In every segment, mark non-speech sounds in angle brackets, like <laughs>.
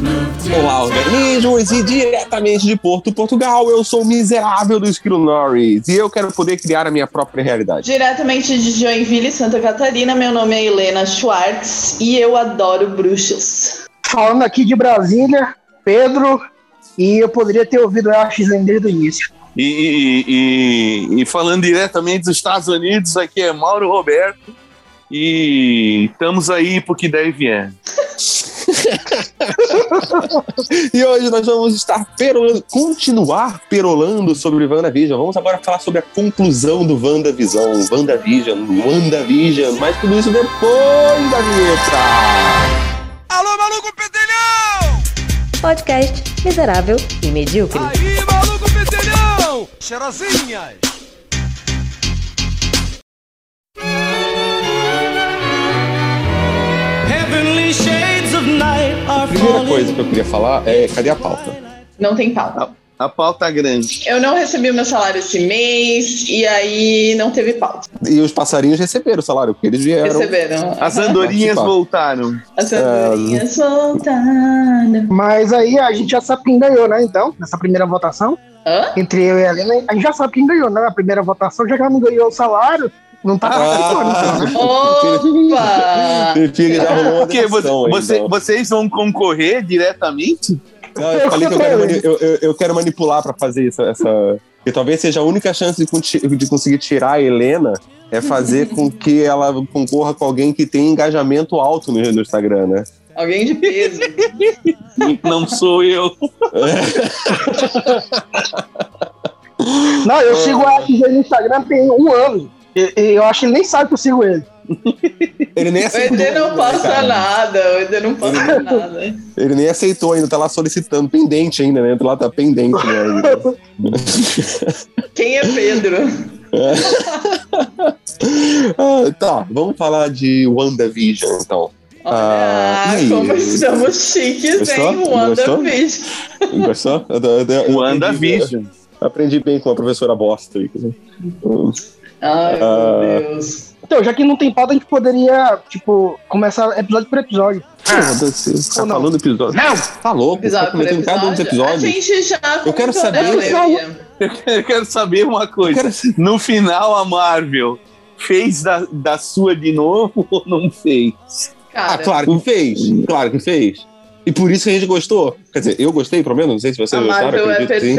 Olá, organismos, e diretamente de Porto, Portugal, eu sou o miserável do Esquilo Norris e eu quero poder criar a minha própria realidade. Diretamente de Joinville, Santa Catarina, meu nome é Helena Schwartz e eu adoro bruxas. Falando aqui de Brasília, Pedro, e eu poderia ter ouvido a X desde o início. E, e- e- e falando diretamente dos Estados Unidos, aqui é Mauro Roberto. E estamos aí pro que der e vier. E hoje nós vamos estar perolando, continuar perolando sobre WandaVision. Vamos agora falar sobre a conclusão do WandaVision, WandaVision, WandaVision, mas tudo isso depois da vinheta. Alô, maluco pedelhão! Podcast miserável e medíocre. Aí, maluco pedelhão! Cheirosinhas! A primeira coisa que eu queria falar é cadê a pauta? Não tem pauta. A pauta grande. Eu não recebi o meu salário esse mês e aí não teve pauta. E os passarinhos receberam o salário, porque eles vieram. Receberam. As andorinhas voltaram. As andorinhas voltaram. Mas aí a gente já sabe quem ganhou, né? Então, nessa primeira votação, Hã? entre eu e a Helena, a gente já sabe quem ganhou, né? Na primeira votação, já que ela não ganhou o salário, não tá participando, então, né? Opa! Prefiro que já rolou Porque você, você- então. vocês vão concorrer diretamente? Não, eu falei que eu quero, mani- eu, eu- eu quero manipular pra fazer isso, essa. Que talvez seja a única chance de, de conseguir tirar a Helena é fazer com que ela concorra com alguém que tem engajamento alto no, no Instagram, né? Alguém de peso. <laughs> Não sou eu. Não, eu sigo a RG no Instagram tem um ano. Eu acho que ele nem sabe que eu sigo ele. Ele nem O aceitou. ED não ainda, posta cara. nada, o ED não posta nada. Ele nem aceitou ainda, tá lá solicitando, pendente ainda, né? Lá tá pendente, né? <laughs> Quem é Pedro? <laughs> Ah, tá, vamos falar de WandaVision, então. Ah, Olha, aí? como estamos chiques, Gostou? hein? WandaVision. Gostou? Eu WandaVision. aprendi- Aprendi bem com a professora bosta aí. Ai, Ah. meu Deus. Então, já que não tem pauta, a gente poderia, tipo, começar episódio por episódio. Foda-se, tá Ou não? falando episódio. Não! Tá louco, Episódio tá comentando cada um dos episódio. A episódios. gente já Eu quero comentou saber- eu quero saber uma coisa. Quero- No final, a Marvel fez da, da sua de novo <laughs> ou não fez? Cara, Ah, claro que fez. Claro que fez. E por isso que a gente gostou. Quer dizer, eu gostei, pelo menos. Não sei se vocês a gostaram. Marvel é acredito que sim.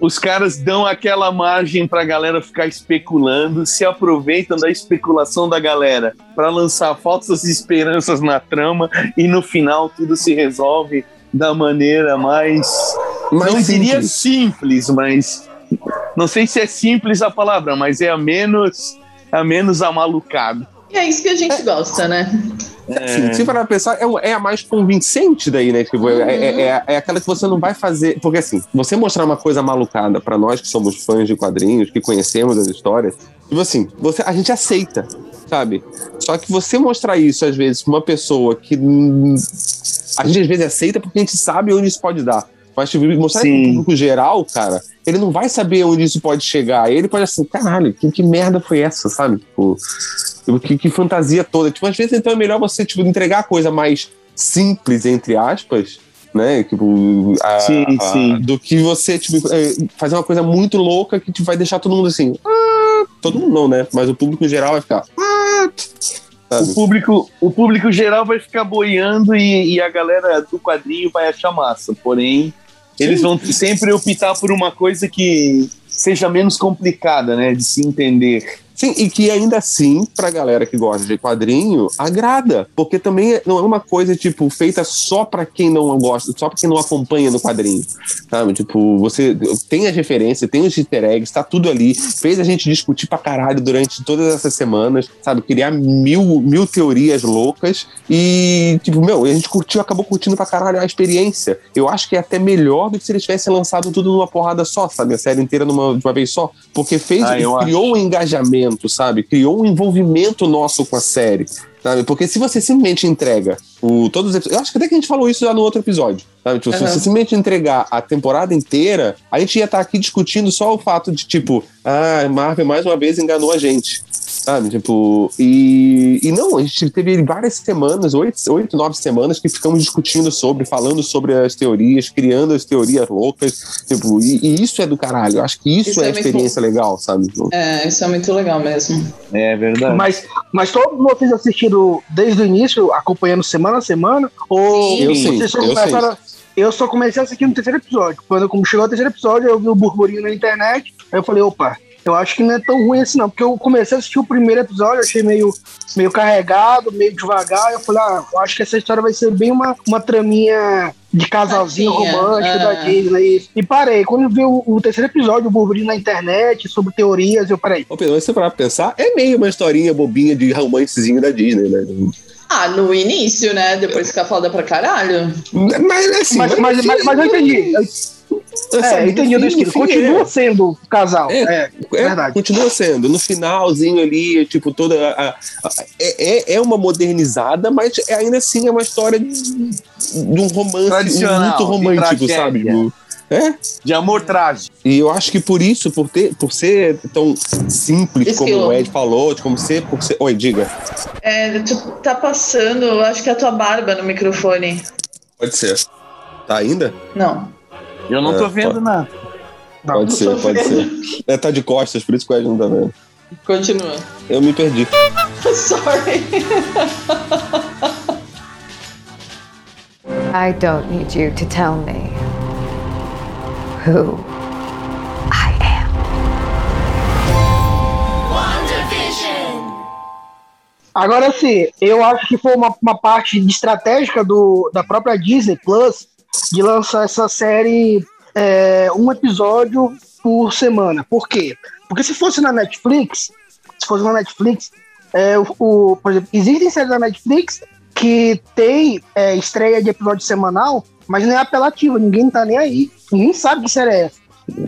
Os caras dão aquela margem pra galera ficar especulando, se aproveitam da especulação da galera pra lançar falsas esperanças na trama e no final tudo se resolve da maneira mais. Mas não diria simples. simples, mas. Não sei se é simples a palavra, mas é a menos. A menos amalucado. E é isso que a gente gosta, né? Assim, se parar pra pensar, é, é a mais convincente daí, né? Tipo, é, é- é- é aquela que você não vai fazer. Porque assim, você mostrar uma coisa malucada pra nós que somos fãs de quadrinhos, que conhecemos as histórias, tipo assim, você, a gente aceita, sabe? Só que você mostrar isso, às vezes, pra uma pessoa que. hum, A gente às vezes aceita porque a gente sabe onde isso pode dar. Mas tipo, mostrar Sim. pro público geral, cara, ele não vai saber onde isso pode chegar. Ele pode assim, caralho, que, que merda foi essa, sabe? Tipo, que, que fantasia toda. Tipo, às vezes então é melhor você tipo, entregar a coisa mais simples, entre aspas, né? Tipo, a- Sim, a- sim. do que você tipo, é, fazer uma coisa muito louca que tipo, vai deixar todo mundo assim. "Ah", todo mundo não, né? Mas o público em geral vai ficar. "Ah"? O público, o público geral vai ficar boiando e, e a galera do quadrinho vai achar massa. Porém, eles vão sempre optar por uma coisa que seja menos complicada, né? De se entender. Sim, e que ainda assim, pra galera que gosta de quadrinho, agrada. Porque também não é uma coisa, tipo, feita só pra quem não gosta, só pra quem não acompanha no quadrinho. Sabe? Tipo, você tem as referências, tem os easter eggs, tá tudo ali. Fez a gente discutir pra caralho durante todas essas semanas, sabe? Criar mil, mil teorias loucas. E, tipo, meu, a gente curtiu, acabou curtindo pra caralho a experiência. Eu acho que é até melhor do que se eles tivessem lançado tudo numa porrada só, sabe? A série inteira numa, de uma vez só. Porque fez, Ah, criou um engajamento, sabe? Criou um envolvimento nosso com a série. Sabe? Porque se você simplesmente entrega o, todos os. Eu acho que até que a gente falou isso já no outro episódio. Sabe? Tipo, Se Uhum. você simplesmente entregar a temporada inteira, a gente ia estar aqui discutindo só o fato de, tipo, ah, Marvel mais uma vez enganou a gente. Sabe? Tipo, e, e não, a gente teve várias semanas, oito, oito, nove semanas, que ficamos discutindo sobre, falando sobre as teorias, criando as teorias loucas. Tipo, e, e isso é do caralho. Eu acho que isso, Isso é, é a muito experiência legal, sabe? É, isso é muito legal mesmo. É verdade. Mas, mas todos vocês assistiram desde o início, acompanhando semana a semana? Ou Sim. Eu sim, vocês só eu começaram- Eu só comecei a assistir no terceiro episódio. Quando como chegou o terceiro episódio, eu vi o burburinho na internet. Aí eu falei, opa, eu acho que não é tão ruim assim, não. Porque eu comecei a assistir o primeiro episódio, achei meio, meio carregado, meio devagar. Eu falei, ah, eu acho que essa história vai ser bem uma, uma traminha de casalzinho romântico é. da Disney. E parei. Quando eu vi o, o terceiro episódio, o burburinho na internet, sobre teorias, eu parei. Ô, Pedro, você parar pra pensar, é meio uma historinha bobinha de romancezinho da Disney, né? Ah, no início, né? Depois fica foda pra caralho. Mas assim. Mas, mas, mas, mas eu entendi. Eu, é, entendi o destino. Continua é. sendo casal. É, É, É, verdade. Continua sendo. No finalzinho ali, tipo, toda. A, a- é, é- é uma modernizada, mas é- ainda assim é uma história de, de um romance muito romântico, sabe? Tipo, É, De amor trágico. e eu acho que por isso, por, ter, por ser tão simples, como o Ed falou, de como ser, por ser. Oi, diga. É, tu tá passando, eu acho que é a tua barba no microfone. Pode ser. Tá ainda? Não. Eu não É, tô vendo pode. nada. Não, pode ser, pode ser. vendo. É, tá de costas, por isso que o Ed não tá vendo. Continua. Eu me perdi. <laughs> Sorry. I don't need you to tell me who I am. Agora sim, eu acho que foi uma, uma parte estratégica do, da própria Disney Plus de lançar essa série é, um episódio por semana. Por quê? Porque se fosse na Netflix, se fosse na Netflix, é, o, o- por exemplo, existem séries da Netflix que tem é, estreia de episódio semanal, mas não é apelativa, ninguém tá nem aí. Ninguém sabe que série é essa.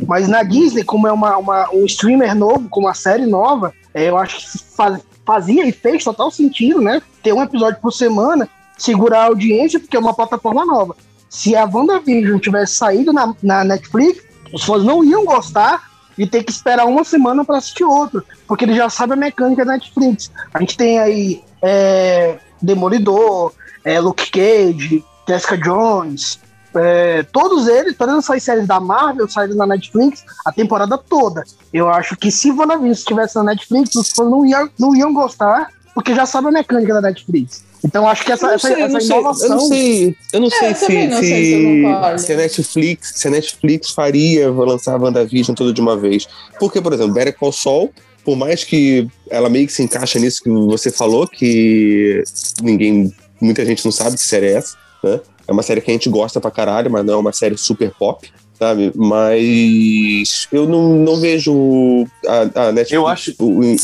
Mas na Disney, como é uma, uma- um streamer novo, com uma série nova, é, eu acho que faz- fazia e fez total sentido, né? Ter um episódio por semana, segurar a audiência, porque é uma plataforma nova. Se a WandaVision tivesse saído na, na Netflix, os fãs não iam gostar de ter que esperar uma semana para assistir outro, porque eles já sabem a mecânica da Netflix. A gente tem aí é, Demolidor, é, Luke Cage, Jessica Jones, é, todos eles, todas essas séries da Marvel saíram na Netflix a temporada toda. Eu acho que se WandaVision estivesse na Netflix, os fãs não iam, não iam gostar, porque já sabem a mecânica da Netflix. Então acho que essa, Eu não essa, sei, eu essa não sei, inovação. eu não sei, eu não sei eu se, não se, sei se eu se a Netflix, se a Netflix faria lançar a WandaVision toda de uma vez. Porque, por exemplo, Better Call Saul, por mais que ela meio que se encaixa nisso que você falou, que ninguém, muita gente não sabe que série é essa, né? É uma série que a gente gosta pra caralho, mas não é uma série super pop, sabe? Mas eu não, não vejo a, a Netflix Eu acho-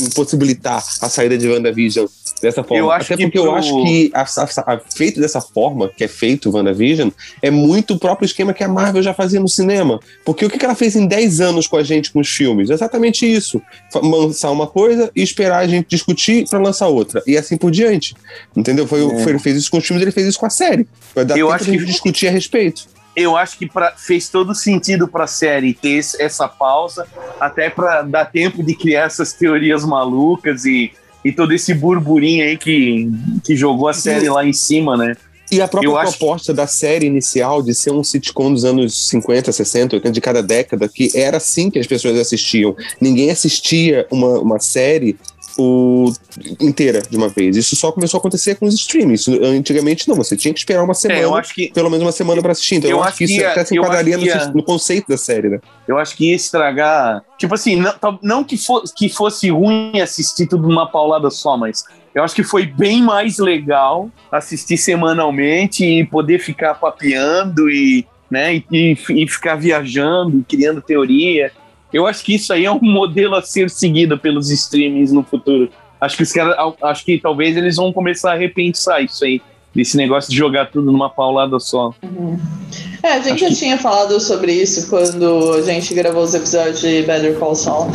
impossibilitar a saída de WandaVision dessa forma. Eu acho Até que porque eu pro- acho que a, a- a- feito dessa forma, que é feito WandaVision, é muito o próprio esquema que a Marvel já fazia no cinema. Porque o que que ela fez em 10 anos com a gente com os filmes? Exatamente isso. Lançar uma coisa e esperar a gente discutir pra lançar outra. E assim por diante. Entendeu? Foi, o- foi- ele fez isso com os filmes, ele fez isso com a série. Vai dar Eu tempo acho de a gente que- discutir a respeito. Eu acho que pra, fez todo sentido pra série ter essa pausa, até pra dar tempo de criar essas teorias malucas e, e todo esse burburinho aí que, que jogou a série lá em cima, né? E a própria Eu acho proposta da série inicial de ser um sitcom dos anos 50, 60, 80, de cada década, que era assim que as pessoas assistiam. Ninguém assistia uma, uma série o, inteira de uma vez. Isso só começou a acontecer com os streamings. Antigamente não, você tinha que esperar uma semana. É, eu acho que Pelo menos uma semana pra assistir. Então eu, Eu acho que isso ia- até se enquadraria no, ia- no conceito da série, né? eu acho que ia estragar. Tipo assim, não, não que, fo que fosse ruim assistir tudo numa paulada só, mas eu acho que foi bem mais legal assistir semanalmente e poder ficar papeando e, né, e, e, e ficar viajando, criando teoria. Eu acho que isso aí é um <laughs> modelo a ser seguido pelos streamings no futuro. Acho que os caras, acho que talvez eles vão começar a repensar isso aí, desse negócio de jogar tudo numa paulada só. É, a gente já tinha falado sobre isso quando a gente gravou os episódios de Better Call Saul.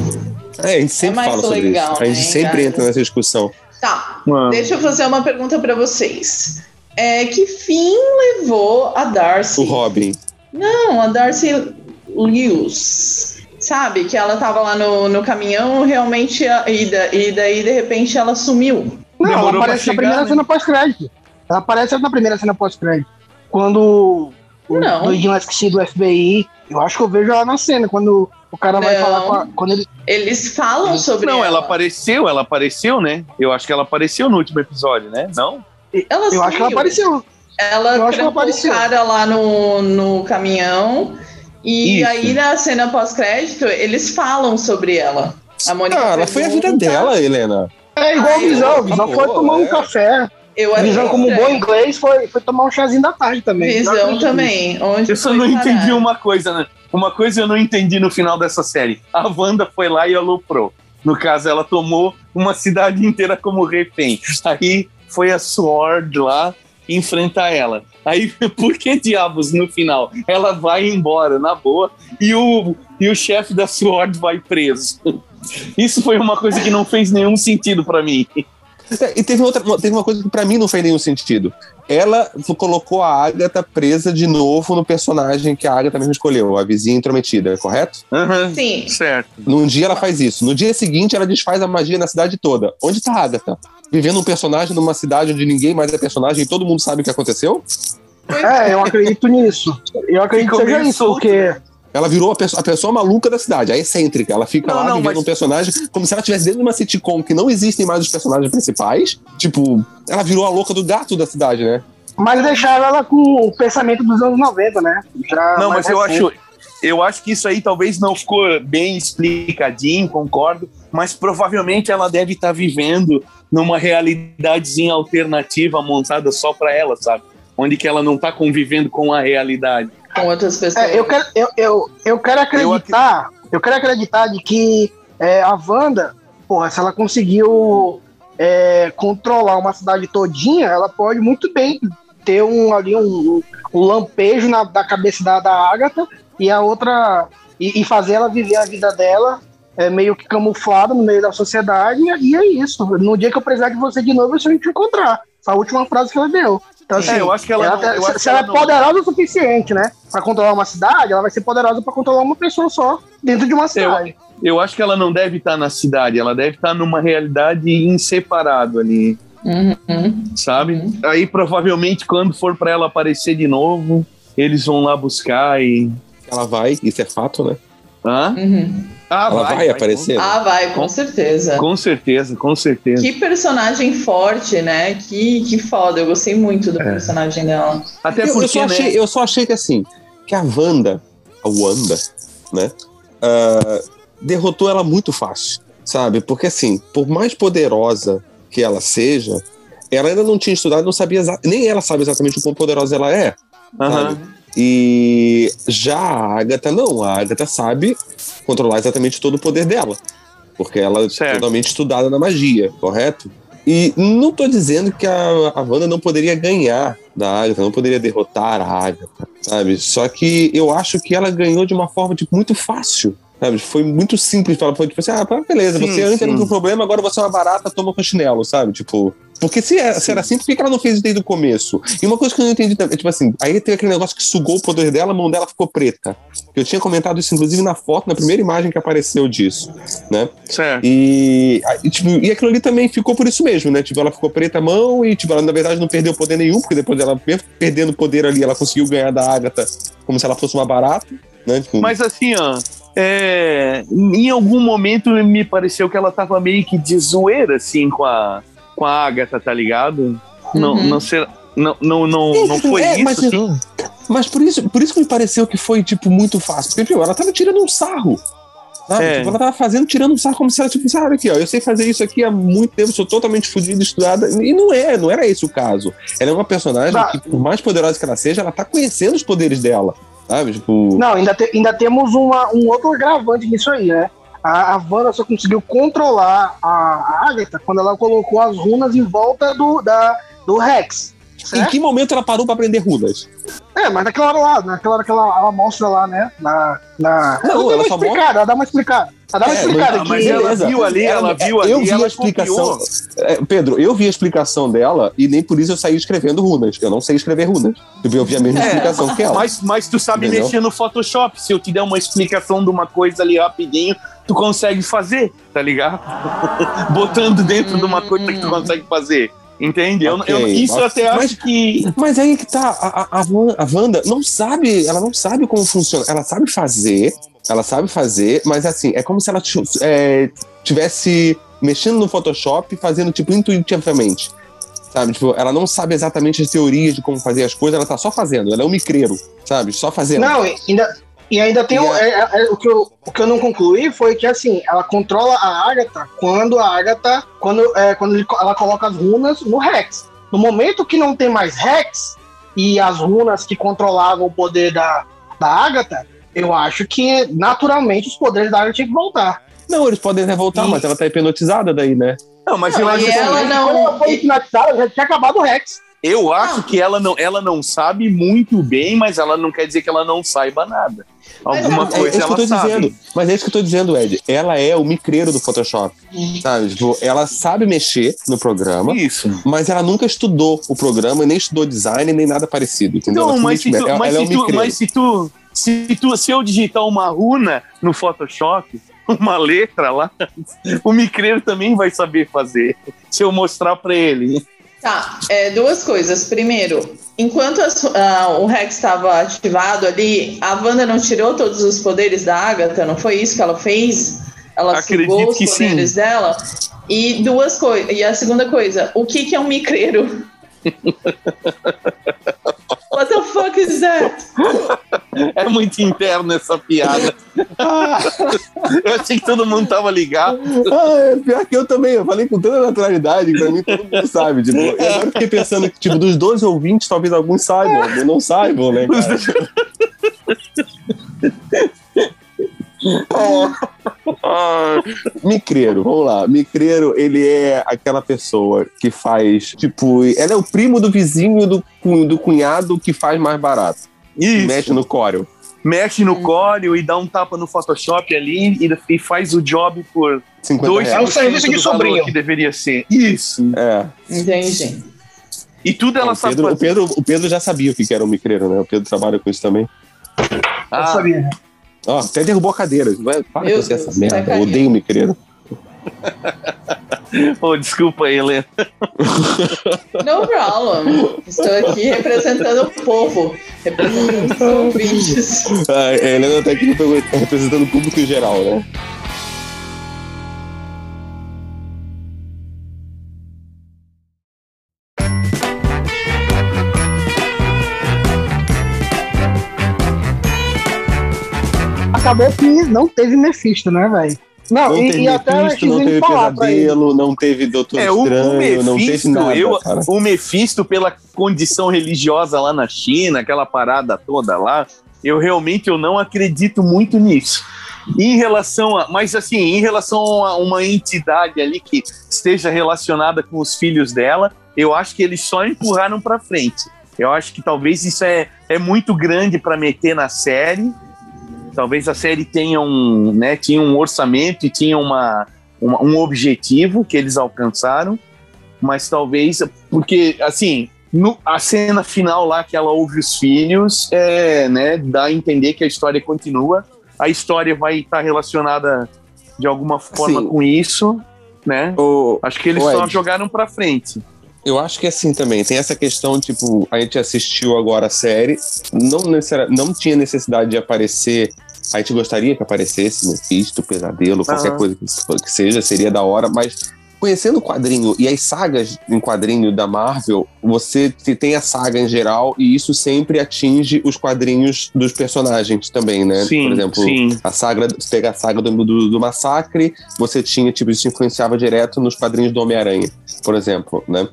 É, a gente sempre mais fala sobre legal, isso. A gente né, sempre cara? entra nessa discussão. Tá, Mano. deixa eu fazer uma pergunta pra vocês. É, que fim levou a Darcy? O Robin. Não, a Darcy Lewis. Sabe? Que ela tava lá no, no caminhão, realmente, a- e, da- e daí, de repente, ela sumiu. Não, ela Demorou pra aparece na chegar, primeira né? cena pós-crédito. Ela aparece na primeira cena pós-crédito. Quando o Não. doidinho lá esquecido do FBI, eu acho que eu vejo ela na cena, quando o cara vai Não. falar com a, Quando ele. Eles falam sobre Não, ela ela. apareceu, ela apareceu, né? Eu acho que ela apareceu no último episódio, né? Não? Ela Eu acho que ela sumiu. apareceu. Ela Eu acho que ela trancou o apareceu. cara lá no, no caminhão. E Isso. aí, na cena pós-crédito, eles falam sobre ela. A Mônica Cara, foi a vida dela, Helena. É igual o Ai, Visão. O Visão foi tomar um é. café. Eu O Visão, como um bom inglês, foi, foi tomar um chazinho da tarde também. Visão também. Onde Eu só não parar? entendi uma coisa, né? Uma coisa eu não entendi no final dessa série. A Wanda foi lá e aloprou. No caso, ela tomou uma cidade inteira como refém. Aí foi a Sword lá enfrentar ela. Aí, <laughs> por que diabos no final? Ela vai embora, na boa, e o, e o chefe da Sword vai preso. <laughs> Isso foi uma coisa que não fez nenhum sentido pra mim. É, E teve, outra, teve uma coisa que pra mim não fez nenhum sentido. Ela colocou a Agatha presa de novo no personagem que a Agatha mesmo escolheu, a vizinha intrometida, correto? Aham, Sim. certo. Num dia ela faz isso. No dia seguinte ela desfaz a magia na cidade toda. Onde tá a Agatha? Vivendo um personagem numa cidade onde ninguém mais é personagem e todo mundo sabe o que aconteceu? É, eu acredito nisso. Eu acredito que seja isso, porque. Ela virou a pessoa, a pessoa maluca da cidade, a excêntrica. Ela fica Não, lá não, vivendo mas- um personagem como se ela estivesse dentro de uma sitcom que não existem mais os personagens principais. Tipo, ela virou a louca do gato da cidade, né? Mas deixaram ela com o pensamento dos anos 90, né? Já Não, mas eu acho, eu acho que isso aí talvez não ficou bem explicadinho, concordo, mas provavelmente ela deve estar vivendo numa realidadezinha alternativa montada só para ela, sabe? Onde que ela não tá convivendo com a realidade. Com outras pessoas. É, eu, quero, eu, eu, eu quero acreditar. Eu, quero acreditar de que é, a Wanda, porra, se ela conseguiu é, controlar uma cidade todinha, ela pode muito bem ter um ali um, um lampejo na, da cabeça da, da Agatha e a outra. E, e fazer ela viver a vida dela é, meio que camuflada no meio da sociedade, e é isso. No dia que eu precisar de você de novo, eu só te encontrar. Foi a última frase que ela deu. Então, assim, É, eu acho que ela não- tá- eu se, acho se que ela, ela é não- poderosa o suficiente, né? Pra controlar uma cidade, ela vai ser poderosa pra controlar uma pessoa só dentro de uma cidade. Eu acho que ela não deve estar na cidade, ela deve estar numa realidade em separado ali, Uhum. sabe? Aí provavelmente quando for para ela aparecer de novo, eles vão lá buscar e. Ela vai, isso é fato, né? Hã? Uhum. Ah, Ela vai, aparecer. Ah, vai, com certeza. Com certeza, com certeza. Que personagem forte, né? Que, que foda. Eu gostei muito do personagem dela. Até eu, eu porque, só né? achei, eu só achei que assim, que a Wanda, a Wanda, né, ah, derrotou ela muito fácil, sabe? Porque assim, por mais poderosa que ela seja, ela ainda não tinha estudado, não sabia nem ela sabe exatamente o quão poderosa ela é. Aham. E já a Agatha não, a Agatha sabe controlar exatamente todo o poder dela, porque ela é Certo. totalmente estudada na magia, correto? E não tô dizendo que a, a Wanda não poderia ganhar da Agatha, não poderia derrotar a Agatha, sabe? Só que eu acho que ela ganhou de uma forma tipo, muito fácil. Sabe? Foi muito simples. Ela foi tipo assim: ah, beleza, Sim, você sim. um problema, agora você é uma barata, toma com chinelo, sabe? Tipo. Porque se era, se era assim, por que ela não fez isso desde o começo? E uma coisa que eu não entendi também, tipo assim, aí tem aquele negócio que sugou o poder dela, a mão dela ficou preta. Eu tinha comentado isso, inclusive, na foto, na primeira imagem que apareceu disso, né? Certo. E, aí, tipo, e aquilo ali também ficou por isso mesmo, né? Tipo, ela ficou preta a mão e, tipo, ela na verdade não perdeu poder nenhum, porque depois ela, mesmo perdendo poder ali, ela conseguiu ganhar da Agatha como se ela fosse uma barata, né? Tipo, Mas assim, ó, é, em algum momento me pareceu que ela tava meio que de zoeira, assim, com a, com a Agatha, tá ligado? Não, Uhum. não, ser, não, não, não, não foi É, isso, mas- assim? Mas por isso, por isso que me pareceu que foi, tipo, muito fácil. Porque, tipo, ela tava tirando um sarro. Sabe? É. Tipo, ela tava fazendo, tirando um sarro como se ela, tipo, sabe aqui, ó, eu sei fazer isso aqui há muito tempo, sou totalmente fodida, estudada. E não é, não era esse o caso. Ela é uma personagem Tá. que, por mais poderosa que ela seja, ela tá conhecendo os poderes dela. Sabe? Tipo. Não, ainda, te- ainda temos uma, um outro agravante nisso aí, né? A, a Wanda só conseguiu controlar a, Agatha quando ela colocou as runas em volta do, da, do Rex. Em Certo? que momento ela parou pra aprender runas? É, mas naquela hora lá, naquela hora que ela, ela mostra lá, né? Na, na... Não, dá ela uma só explicada, ela dá uma explicada. Ela dá uma É, explicada mas aqui. ela viu ali, ela viu ali, eu vi ela a explicação. É, Pedro, eu vi a explicação dela e nem por isso eu saí escrevendo runas. Eu não sei escrever runas. Eu vi a mesma É, explicação que ela. Mas, mas tu sabe Entendeu? mexer no Photoshop. Se eu te der uma explicação de uma coisa ali rapidinho, tu consegue fazer, tá ligado? <laughs> Botando dentro de uma coisa que tu consegue fazer. Entende? Eu- eu, Ok, isso eu até mas- acho que. Mas aí que tá, a, a, a Wanda não sabe, ela não sabe como funciona. Ela sabe fazer, ela sabe fazer, mas assim, é como se ela é, tivesse mexendo no Photoshop, fazendo tipo intuitivamente. Sabe? Tipo, ela não sabe exatamente as teorias de como fazer as coisas, ela tá só fazendo, ela é um micreiro, sabe? Só fazendo. Não, ainda, e ainda tem E o, a- é- é- o, que eu, o que eu não concluí foi que assim, ela controla a Agatha quando a Agatha, quando, é, quando ele ela coloca as runas no Rex. No momento que não tem mais Rex e as runas que controlavam o poder da, da Agatha, eu acho que naturalmente os poderes da Agatha tinham que voltar. Não, eles podem até voltar, E- mas ela tá hipnotizada daí, né? Não, mas Não, eu acho que ela não- Quando ela foi hipnotizada, já tinha acabado o Rex. Eu acho que ela não, ela não sabe muito bem, mas ela não quer dizer que ela não saiba nada. Mas Alguma é- É coisa que eu ela sabe. dizendo. Mas é isso que eu tô dizendo, Ed. Ela é o micreiro do Photoshop. Sabe? Tipo, ela sabe mexer no programa, Isso. mas ela nunca estudou o programa, nem estudou design, nem nada parecido. Entendeu? Não, mas se, tu, ela, mas, ela é se tu, mas se tu, se tu, se eu digitar uma runa no Photoshop, <laughs> uma letra lá, o micreiro também vai saber fazer. Se eu mostrar pra ele. Tá, é, duas coisas. Primeiro, enquanto as- ah, o Rex estava ativado ali, a Wanda não tirou todos os poderes da Agatha, não foi isso que ela fez? Ela Acredito sugou os que sim. poderes dela? E duas coisas. E a segunda coisa, o que, que é um micreiro? <laughs> What the fuck is that? <laughs> É muito interno essa piada. eu achei que todo mundo tava ligado. Ah, é pior que eu também. Eu falei com tanta naturalidade, que pra mim todo mundo sabe. Tipo, eu agora fiquei pensando que, tipo, dos 12 ouvintes, talvez alguns saibam, mas não saibam, né, cara? <laughs> <laughs> Micreiro, vamos lá. Micreiro, ele é aquela pessoa que faz, tipo, ela é o primo do vizinho do, do cunhado que faz mais barato. Isso. Mexe no Corel. Mexe no Corel e dá um tapa no Photoshop ali e, e faz o job por 50 dois reais. É um serviço de sobrinho. que deveria ser. Isso. É. Entendi. E tudo ela o, sabe Pedro, o, fazer. Pedro, o Pedro já sabia o que era um micreiro, né? O Pedro trabalha com isso também. Eu Ah, sabia. Ó, até derrubou a cadeira. Vai, para Meu com Deus, essa merda. odeio micreiro. oh, desculpa aí, Helena. <laughs> No problem. Estou aqui representando o povo, representando os <laughs> ouvintes. Ah, a Helena tá aqui representando o público em geral, né? Acabou que não teve Mephisto, né, velho? Não, Não e, teve e até Mephisto, não teve pesadelo, não teve Doutor É, Estranho, não teve Mephisto, nada, eu, o Mephisto, pela condição religiosa lá na China, aquela parada toda lá, eu realmente eu não acredito muito nisso. Em relação a, mas assim, em relação a uma entidade ali que esteja relacionada com os filhos dela, eu acho que eles só empurraram para frente. Eu acho que talvez isso é, é muito grande para meter na série. Talvez a série tenha um, né, tinha um orçamento e tinha uma, uma- um objetivo que eles alcançaram, mas talvez porque assim no- a cena final lá que ela ouve os filhos é, né, dá a entender que a história continua, a história vai estar relacionada de alguma forma Sim. com isso, né? O- Acho que eles só Ed. jogaram para frente. Eu acho que é assim também. Tem essa questão, tipo, a gente assistiu agora a série, não, necessari- não tinha necessidade de aparecer. A gente gostaria que aparecesse Mephisto, Pesadelo, qualquer Aham. coisa que, que seja, seria da hora, mas conhecendo o quadrinho e as sagas em quadrinho da Marvel, você te- tem a saga em geral e isso sempre atinge os quadrinhos dos personagens também, né? Sim, Por exemplo, sim. a saga, você pega a saga do, do, do massacre, você tinha, tipo, isso influenciava direto nos quadrinhos do Homem-Aranha, por exemplo, né?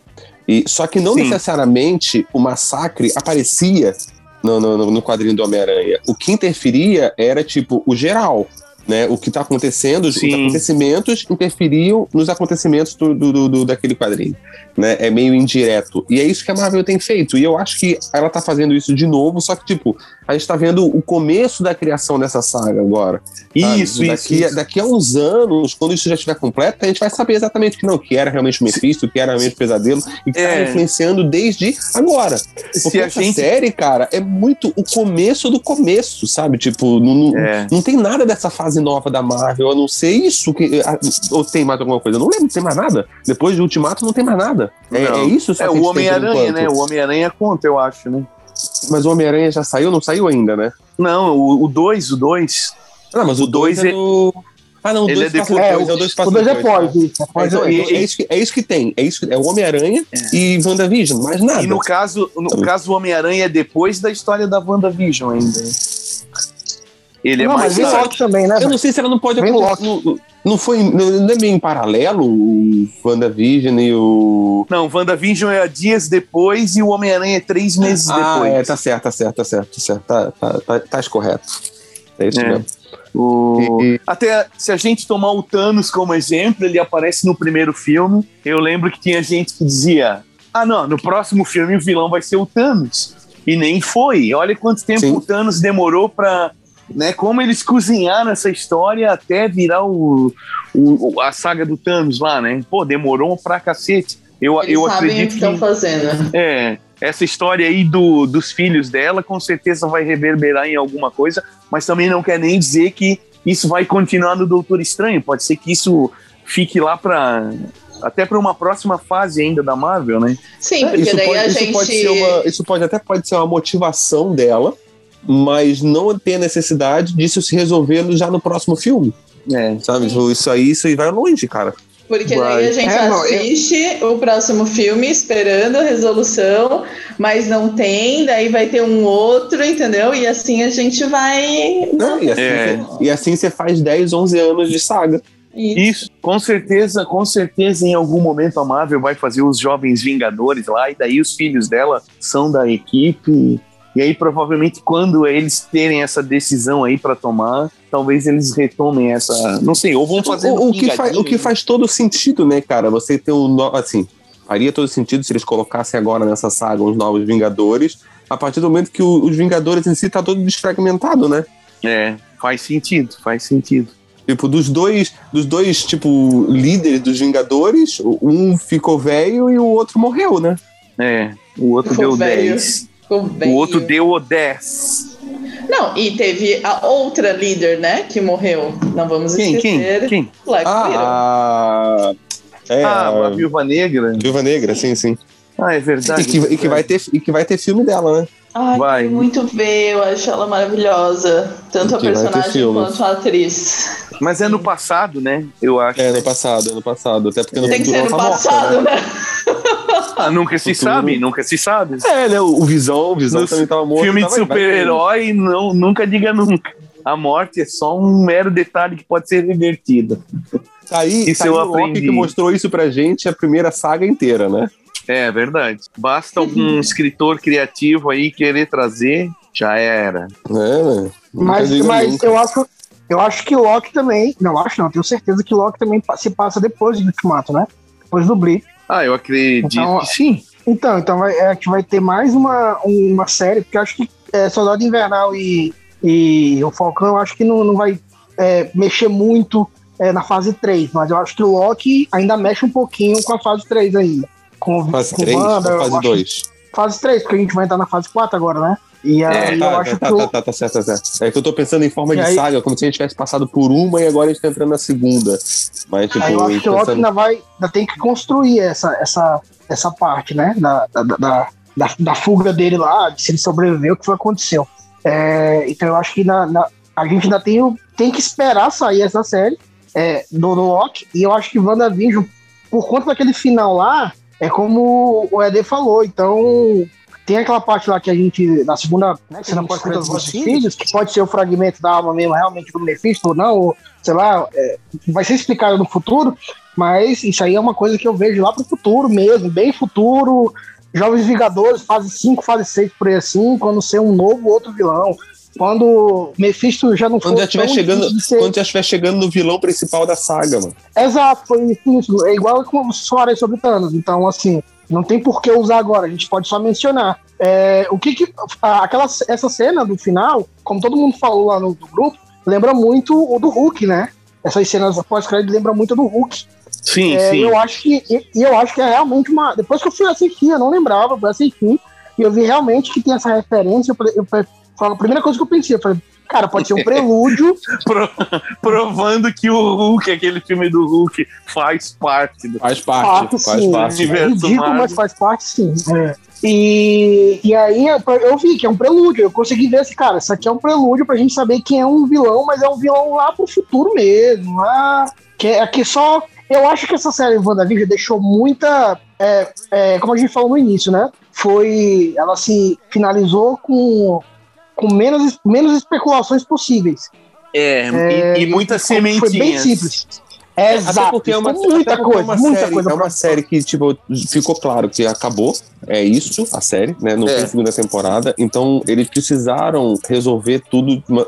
E, só que não Sim. necessariamente o massacre aparecia no, no, no quadrinho do Homem-Aranha. O que interferia era, tipo, o geral. Né? O que está acontecendo, os Sim. acontecimentos interferiam nos acontecimentos do, do- do- daquele quadrinho. Né? É meio indireto. E é isso que a Marvel tem feito. E eu acho que ela tá fazendo isso de novo, só que, tipo, a gente tá vendo o começo da criação dessa saga agora. Isso, isso, daqui, isso. daqui a uns anos, quando isso já estiver completo, a gente vai saber exatamente que não, que era realmente o Mephisto, que era realmente o pesadelo, e que tá É. influenciando desde agora. Se Porque a essa gente. série, cara, é muito o começo do começo, sabe? Tipo, não, não, É. não tem nada dessa fase nova da Marvel, a não ser isso. Que, a- ou tem mais alguma coisa? Eu não lembro, tem mais nada. Depois de Ultimato não tem mais nada. É, Não. é isso só É o Homem-Aranha, né? O Homem-Aranha conta, eu acho, né? Mas o Homem-Aranha já saiu? Não saiu ainda, né? Não, o 2, o 2. Ah, mas o dois 2 é é- do... Ah, não, o Ele 2 é passa depois. depois. É, o 2 passa O 2 é depois, pós, tá? isso. É É, então, é, é, é isso que, é isso que tem. É, isso que- é o Homem-Aranha e WandaVision, mais nada. E no caso, no caso o Homem-Aranha é depois da história da WandaVision ainda. Ele é Não, mais mas. Loki também, né? Eu não sei se ela não pode Vem acontecer. Não, não foi. Não, não é meio em paralelo o WandaVision e o. Não, WandaVision é dias depois e o Homem-Aranha é três meses Ah, depois. é, tá certo, tá certo, tá certo, tá certo. Tá, tá, tá, tá correto. É isso É. mesmo. O- E- Até se a gente tomar o Thanos como exemplo, ele aparece no primeiro filme. Eu lembro que tinha gente que dizia: Ah, não, no próximo filme o vilão vai ser o Thanos. E nem foi. Olha quanto tempo Sim. o Thanos demorou pra. Né, como eles cozinharam essa história até virar o, o- a saga do Thanos lá, né? Pô, demorou pra cacete. Eu, Eles eu sabem o que acredito estão fazendo. É, essa história aí do, dos filhos dela com certeza vai reverberar em alguma coisa, mas também não quer nem dizer que isso vai continuar no Doutor Estranho. Pode ser que isso fique lá para até para uma próxima fase ainda da Marvel, né? Sim, É, porque isso, daí pode, a isso gente. pode uma. Isso pode até pode ser uma motivação dela, mas não ter necessidade disso se resolver já no próximo filme. É. Sabe? Isso aí, isso aí vai longe, cara. Porque Vai. daí a gente É, não, eu- assiste o próximo filme esperando a resolução, mas não tem, daí vai ter um outro, entendeu? E assim a gente vai. Né? E, assim, É. você- e assim você faz 10, 11 anos de saga. Isso, com certeza, com certeza em algum momento a Marvel vai fazer os Jovens Vingadores lá, e daí os filhos dela são da equipe. E aí, provavelmente, quando eles terem essa decisão aí pra tomar, talvez eles retomem essa. Não sei, ou vão fazer. O, o que faz, o que faz todo sentido, né, cara? Você ter um. no- Assim, faria todo sentido se eles colocassem agora nessa saga os novos Vingadores, a partir do momento que o- os Vingadores em si tá todo desfragmentado, né? É, faz sentido, faz sentido. Tipo, dos dois, dos dois, tipo, líderes dos Vingadores, um ficou velho e o outro morreu, né? É, o outro Ficou deu velho. 10. O outro deu o 10. Não, e teve a outra líder, né, que morreu. Não vamos Quem, quem, esquecer. quem? Black Widow. Ah, a... É, Ah, a a Viúva Negra. Viúva Negra, sim, sim. Ah, é verdade. E que, e que vai ter, e que vai ter filme dela, né? Ai, vai. muito ver, eu acho ela maravilhosa. Tanto a Que personagem quanto a atriz. Mas é no passado, né? Eu acho. É, no passado, no passado. Até porque no Tem que futuro ser no tá morta, passado, né? né? Ah, nunca se Futuro. sabe, nunca se sabe. É, né? O Visão, o Visão No também tava morto. Filme de super-herói, não, nunca diga nunca. A morte é só um mero detalhe que pode ser revertido. Tá aí, Isso tá aí eu o Loki aprendi. que mostrou isso pra gente a primeira saga inteira, né? É verdade. Basta algum escritor criativo aí querer trazer, já era. É, né? Mas, mas nunca. eu acho. Eu acho que Loki também. Não, acho não, tenho certeza que Loki também se passa depois do Ultimato, né? Depois do Blip. Ah, eu acredito Então, que sim. Então, então vai, é, a gente vai ter mais uma, uma série, porque eu acho que é, Soldado Invernal e, e o Falcão, eu acho que não, não vai é, mexer muito é, na fase 3, mas eu acho que o Loki ainda mexe um pouquinho com a fase 3 ainda. Com, Fase com 3 Wanda, ou fase acho- 2? Fase 3, porque a gente vai entrar na fase 4 agora, né? E aí eu tá, acho tá, que o, tá, tá, tá certo, tá certo. É que eu tô pensando em forma E de aí- saga, como se a gente tivesse passado por uma e agora a gente tá entrando na segunda. Mas, tipo, Aí eu acho que o Loki pensando- ainda vai. Ainda tem que construir essa, essa, essa parte, né? Da, da, da, da, da fuga dele lá, de se ele sobreviveu, o que foi aconteceu. É, então eu acho que na, na- a gente ainda tem, o- tem que esperar sair essa série é, do, do Loki. E eu acho que WandaVision, por conta daquele final lá, é como o Ed falou. Então. Tem aquela parte lá que a gente, na segunda, né, que você não pode ter os vossos filhos, que pode ser o fragmento da alma mesmo, realmente do Mephisto ou não, ou, sei lá, é, vai ser explicado no futuro, mas isso aí é uma coisa que eu vejo lá pro futuro mesmo, bem futuro. Jovens Vingadores, fase 5, fase 6, por aí assim, quando ser um novo outro vilão. Quando Mephisto já não Quando foi já estiver tão chegando, ser- quando já estiver chegando no vilão principal da saga, mano. Exato, foi isso. É igual como vocês falaram sobre Thanos. Então, assim, não tem por que usar agora, a gente pode só mencionar. É, o que que. Aquela, essa cena do final, como todo mundo falou lá no, grupo, lembra muito o do Hulk, né? Essas cenas pós-crédito lembram muito do Hulk. Sim, É, sim. Eu acho que e- eu acho que é realmente uma. Depois que eu fui assistir, eu não lembrava, fui assistir, e eu vi realmente que tem essa referência. Eu, falei- eu, foi a primeira coisa que eu pensei, eu falei, cara, pode ser um prelúdio. <laughs> Pro- provando que o Hulk, aquele filme do Hulk, faz parte do. Faz parte, parte, faz sim. parte. É ridículo, mas faz parte, sim. É. E, e aí eu, eu vi que é um prelúdio. Eu consegui ver esse cara. Isso aqui é um prelúdio pra gente saber quem é um vilão, mas é um vilão lá pro futuro mesmo. Lá, que é que só. Eu acho que essa série WandaVision deixou muita. é, é, como a gente falou no início, né? Foi. Ela se finalizou com, com menos, menos especulações possíveis. É, É, e, e muitas foi- sementinhas. Foi bem simples. É, Até exato. porque é uma, muita até coisa, é uma muita série, coisa É uma série que, tipo, ficou claro que acabou. É isso, a série, né? Não É. tem segunda temporada. Então, eles precisaram resolver tudo, uma-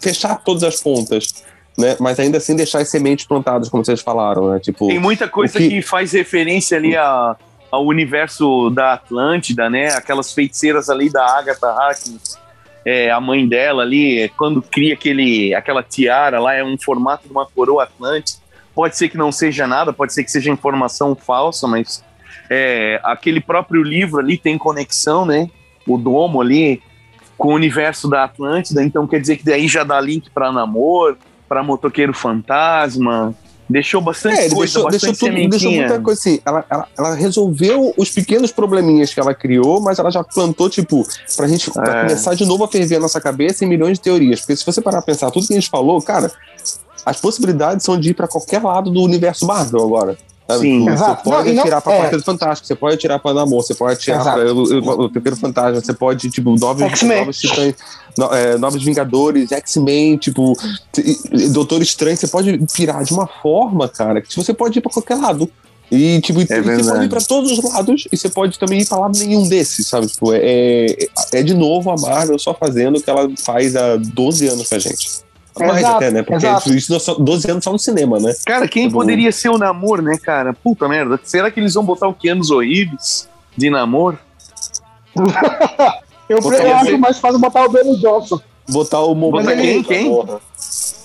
fechar todas as pontas, né? Mas ainda assim deixar as sementes plantadas, como vocês falaram, né? Tipo, Tem muita coisa que- que... faz referência ali a, ao universo da Atlântida, né? Aquelas feiticeiras ali da Agatha Harkness. É, a mãe dela ali, é, quando cria aquele, aquela tiara lá, é um formato de uma coroa Atlântida. Pode ser que não seja nada, pode ser que seja informação falsa, mas é, aquele próprio livro ali tem conexão, né? O domo ali com o universo da Atlântida, então quer dizer que daí já dá link para Namor, para Motoqueiro Fantasma. Deixou bastante É, coisa, deixou, bastante deixou, tudo, deixou muita coisa assim. Ela, ela, ela resolveu os pequenos probleminhas que ela criou, mas ela já plantou, tipo, pra gente pra É. começar de novo a ferver a nossa cabeça em milhões de teorias. Porque se você parar pra pensar, tudo que a gente falou, cara, as possibilidades são de ir pra qualquer lado do universo Marvel agora. Sabe? Sim. Tipo, Exato. Você pode Não, e não- atirar pra é. Quarteto Fantástico, você pode atirar pra Namor, você pode atirar Exato. pra o, o, o Pequeno Fantasma, você pode, tipo, novos, novos titãs, no- é, novos Vingadores, X-Men, tipo, Doutor Estranho, você pode pirar de uma forma, cara, que você pode ir pra qualquer lado. E, tipo, e você pode ir pra todos os lados e você pode também ir pra lado nenhum desses, sabe? Tipo, é, é, é de novo a Marvel só fazendo o que ela faz há 12 anos com a gente. Mais Exato, até, né? Porque exato. isso não são 12 anos só no cinema, né? Cara, quem Tá bom. poderia ser o Namor, né, cara? Puta merda. Será que eles vão botar o Keanu Reeves de Namor? Eu, Botar eu você- acho mais fácil botar o Dwayne Johnson. Botar o momento. Botar quem? Quem?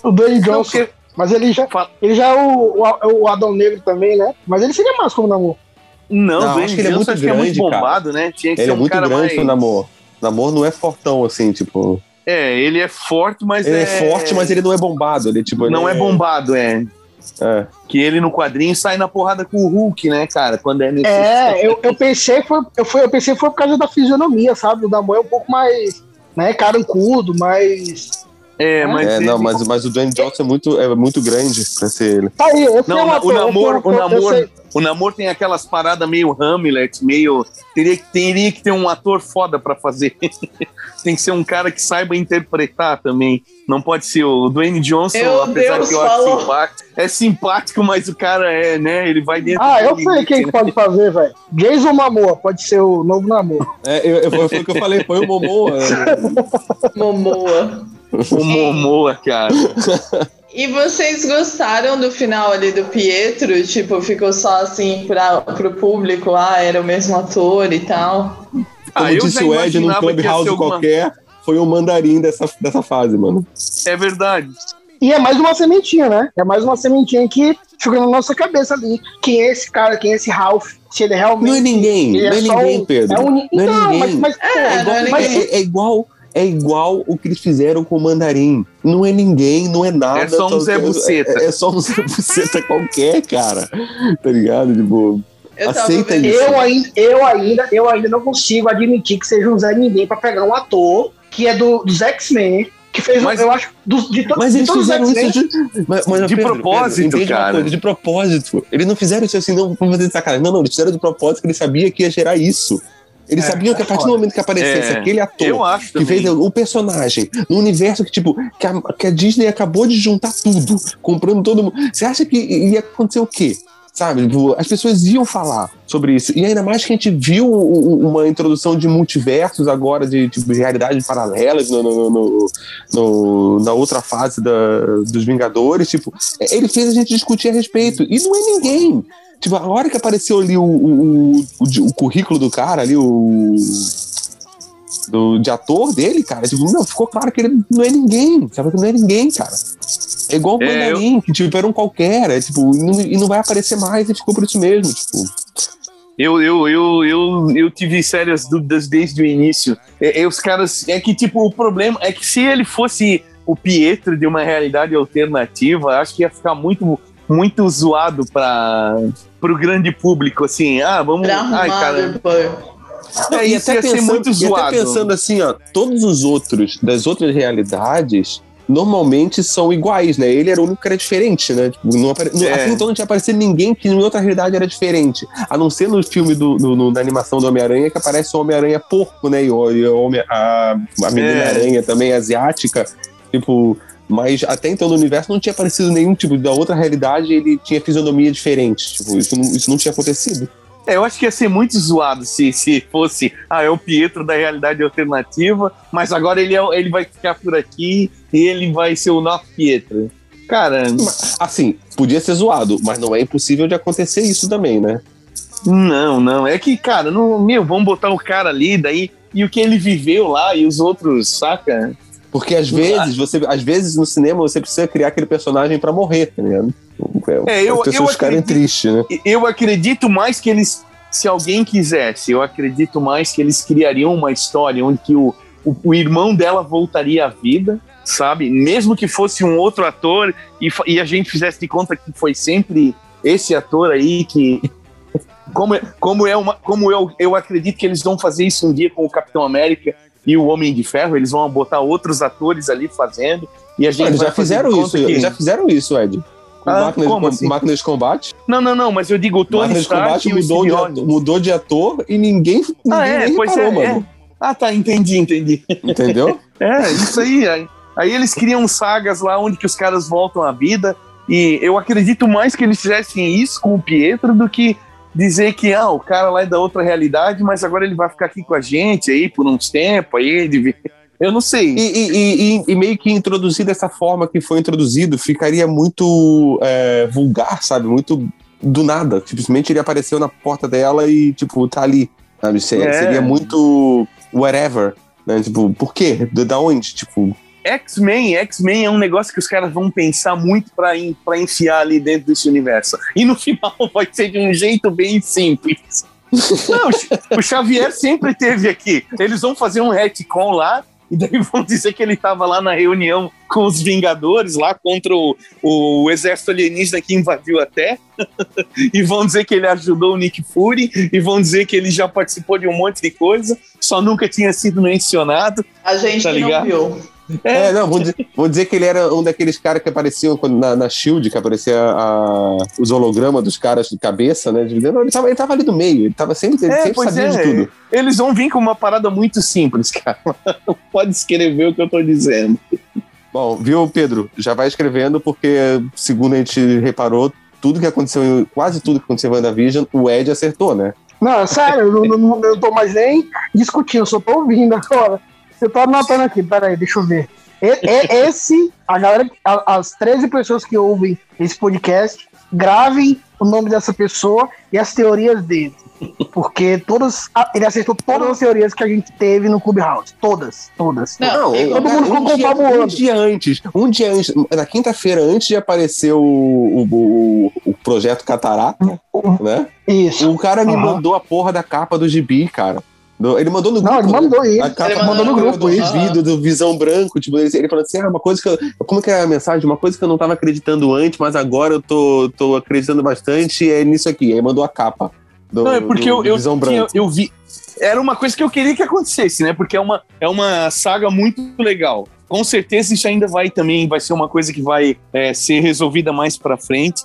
O Dwayne Não, Johnson. porque- Mas ele já, ele já é o, o, o Adão Negro também, né? Mas ele seria mais como namoro. Não, Não, o acho que ele é Johnson muito que é muito grande, cara. bombado, né? Tinha que Ele ser é um muito cara grande mais... pro namoro. Namor não é fortão, assim, tipo. É, ele é forte, mas Ele é, é... forte, mas ele não é bombado. Ele, tipo, ele Não é bombado, é. É. Que ele no quadrinho sai na porrada com o Hulk, né, cara? Quando é necessário. É, eu, eu pensei foi, eu, foi, eu pensei foi por causa da fisionomia, sabe? O Namor é um pouco mais, né, carancudo, mais... É, mas. É, não, mas, mas o Dwayne Johnson é muito, é muito grande pra ser ele. Tá aí, eu sei Não, o um namoro, o namoro, o namoro tem aquelas paradas meio Hamlet, meio teria, teria que ter um ator foda pra fazer. <laughs> tem que ser um cara que saiba interpretar também. Não pode ser o Dwayne Johnson, Meu apesar Deus, que eu acho falou. simpático. É simpático, mas o cara é, né? Ele vai dentro. Ah, eu sei quem né? pode fazer, velho. Jason Momoa pode ser o novo namoro. É, eu, eu- foi o que eu falei, foi o Momoa. <laughs> Momoa. O Momoa, cara. <laughs> E vocês gostaram do final ali do Pietro? Tipo, ficou só assim pra, pro público, ah, era o mesmo ator e tal. Como Ah, eu disse já o Ed num clubhouse alguma- qualquer, foi o mandarim dessa, dessa fase, mano. É verdade. E é mais uma sementinha, né? É mais uma sementinha que fica na nossa cabeça ali. Quem é esse cara? Quem é esse Ralph? Se ele realmente. Não é ninguém, ele não é só ninguém, um- Pedro. É um, Não é então, mas, ninguém. mas, pô, É, não é É, ninguém. é- é igual, é igual o que eles fizeram com o mandarim. Não é ninguém, não é nada. É só um Zé Buceta. É, é só um Zé Buceta qualquer, cara. Tá ligado? Tipo, Eu Aceita isso. eu, ainda, eu, ainda, eu ainda não consigo admitir que seja um Zé Ninguém pra pegar um ator que é do, dos X-Men, que fez, Mas- eu acho, dos, de, to, Mas de eles todos os fizeram isso de, mas, mas, De propósito, entende uma cara. coisa, de propósito. Eles não fizeram isso assim, não vamos fazer de sacanagem. Não, não, eles fizeram de propósito que eles sabiam que ia gerar isso. Eles É, sabiam que a partir do momento que aparecesse É, aquele ator que também. fez o personagem no universo que, tipo, que a, que a Disney acabou de juntar tudo, comprando todo mundo. Você acha que ia acontecer o quê? Sabe? Tipo, As pessoas iam falar sobre isso. E ainda mais que a gente viu uma introdução de multiversos agora, de, tipo, de realidades paralelas no, no- no- no- na outra fase da- dos Vingadores. Tipo, é, ele fez a gente discutir a respeito. E não é ninguém. Tipo, a hora que apareceu ali o, o, o, o- currículo do cara, ali, o. Do, de ator dele, cara, tipo, meu, ficou claro que ele não é ninguém, sabe? Que não é ninguém, cara. É igual o É, Mandarim, que tipo, era um qualquer, é, tipo, e não, e não vai aparecer mais, e ficou por isso mesmo, tipo. Eu, eu, eu, eu, eu tive sérias dúvidas desde o início. É, é, os caras. É que, tipo, o problema é que se ele fosse o Pietro de uma realidade alternativa, acho que ia ficar muito, muito zoado para o grande público, assim. Ah, vamos. Pra Ai, cara. Não, É, e isso até ia ser pensando, muito e até pensando assim, ó, todos os outros, das outras realidades, normalmente são iguais, né? Ele era o único que era diferente, né? Tipo, não apare... É. Até então não tinha aparecido ninguém que em outra realidade era diferente. A não ser no filme do, do- no- da animação do Homem-Aranha, que aparece o Homem-Aranha porco, né? E, o, e o Homem- a, a menina-aranha também asiática. Tipo. Mas até então no universo não tinha aparecido nenhum tipo da outra realidade, ele tinha fisionomia diferente. Tipo, isso não, isso não tinha acontecido. É, eu acho que ia ser muito zoado se, se fosse, ah, é o Pietro da realidade alternativa, mas agora ele, é, ele vai ficar por aqui e ele vai ser o nosso Pietro. Cara, Assim, podia ser zoado, mas não é impossível de acontecer isso também, né? não, não. É que, cara, não, meu, vamos botar o cara ali, daí, e o que ele viveu lá e os outros, saca? Porque às vezes, você, às vezes no cinema você precisa criar aquele personagem pra morrer, tá ligado? É, eu- As pessoas ficarem tristes, né? Eu acredito mais que eles, se alguém quisesse, eu acredito mais que eles criariam uma história onde que o, o, o irmão dela voltaria à vida, sabe? Mesmo que fosse um outro ator e, e a gente fizesse de conta que foi sempre esse ator aí que. <laughs> Como, é- como, é uma, como eu, eu acredito que eles vão fazer isso um dia com o Capitão América e o Homem de Ferro, eles vão botar outros atores ali fazendo e a gente já fizeram isso, que- já fizeram isso, Ed. Com Ah, máquinas, como com assim? máquinas de combate. Não, não, não, mas eu digo o Tony máquinas de Stark combate mudou de, ator, mudou de ator e ninguém, ninguém Ah, é, nem pois reparou, é, mano. é. Ah, tá, entendi, entendi. Entendeu? <laughs> É, isso aí. Aí, aí eles criam sagas lá onde que os caras voltam à vida. E eu acredito mais que eles fizessem isso com o Pietro do que dizer que ah, o cara lá é da outra realidade, mas agora ele vai ficar aqui com a gente aí por uns tempos aí. de- Eu não sei. E, e- e- e- meio que introduzir dessa forma que foi introduzido ficaria muito é, vulgar, sabe? Muito do nada. Simplesmente ele apareceu na porta dela e, tipo, tá ali. Sabe? Se- É. Seria muito whatever. Né? Tipo, por quê? Da onde? Tipo, X-Men, X-Men é um negócio que os caras vão pensar muito en- pra enfiar ali dentro desse universo. E no <laughs> final vai ser de um jeito bem simples. Não, o Xavier sempre teve aqui. Eles vão fazer um retcon lá, e daí vão dizer que ele tava lá na reunião com os Vingadores, lá contra o, o exército alienígena que invadiu a Terra. <laughs> e vão dizer que ele ajudou o Nick Fury, e vão dizer que ele já participou de um monte de coisa, só nunca tinha sido mencionado. A gente Tá que não ligado? viu. É, não, vou dizer, vou dizer que ele era um daqueles caras que apareciam na, na Shield, que aparecia a- os hologramas dos caras de cabeça, né? ele, tava, ele tava ali no meio, ele tava sempre, ele É, sempre pois sabia é. de tudo. Eles vão vir com uma parada muito simples, cara. <laughs> Pode escrever o que eu tô dizendo. Bom, viu, Pedro? Já vai escrevendo, porque, segundo a gente reparou, tudo que aconteceu, quase tudo que aconteceu em WandaVision, o Ed acertou, né? Não, sério, eu não, não, eu não tô mais nem discutindo, eu só tô ouvindo agora. Eu tô anotando aqui, peraí, deixa eu ver. Esse, a galera, as 13 pessoas que ouvem esse podcast, gravem o nome dessa pessoa e as teorias dele. Porque todas. Ele acertou todas as teorias que a gente teve no Clubhouse. Todas, todas. Não, Não, igual- todo mundo ficou um, dia, confabulando. um dia antes, um dia antes, na quinta-feira, antes de aparecer o, o, o- o projeto Catarata, né? Isso. O cara me Aham. mandou a porra da capa do gibi, cara. Do- ele mandou no grupo. Não, ele né? mandou isso. A capa Ele mandou no grupo, aham. vídeo do Visão Branco. Tipo, ele, ele falou assim: ah, uma coisa que eu. Como que é a mensagem? Uma coisa que eu não tava acreditando antes, mas agora eu tô, tô acreditando bastante é nisso aqui. Aí mandou a capa. Do, Não, é porque do- eu, do eu, Visão tinha- Branco. eu vi. Era uma coisa que eu queria que acontecesse, né? Porque é uma, é uma saga muito legal. Com certeza isso ainda vai também, vai ser uma coisa que vai é, ser resolvida mais pra frente.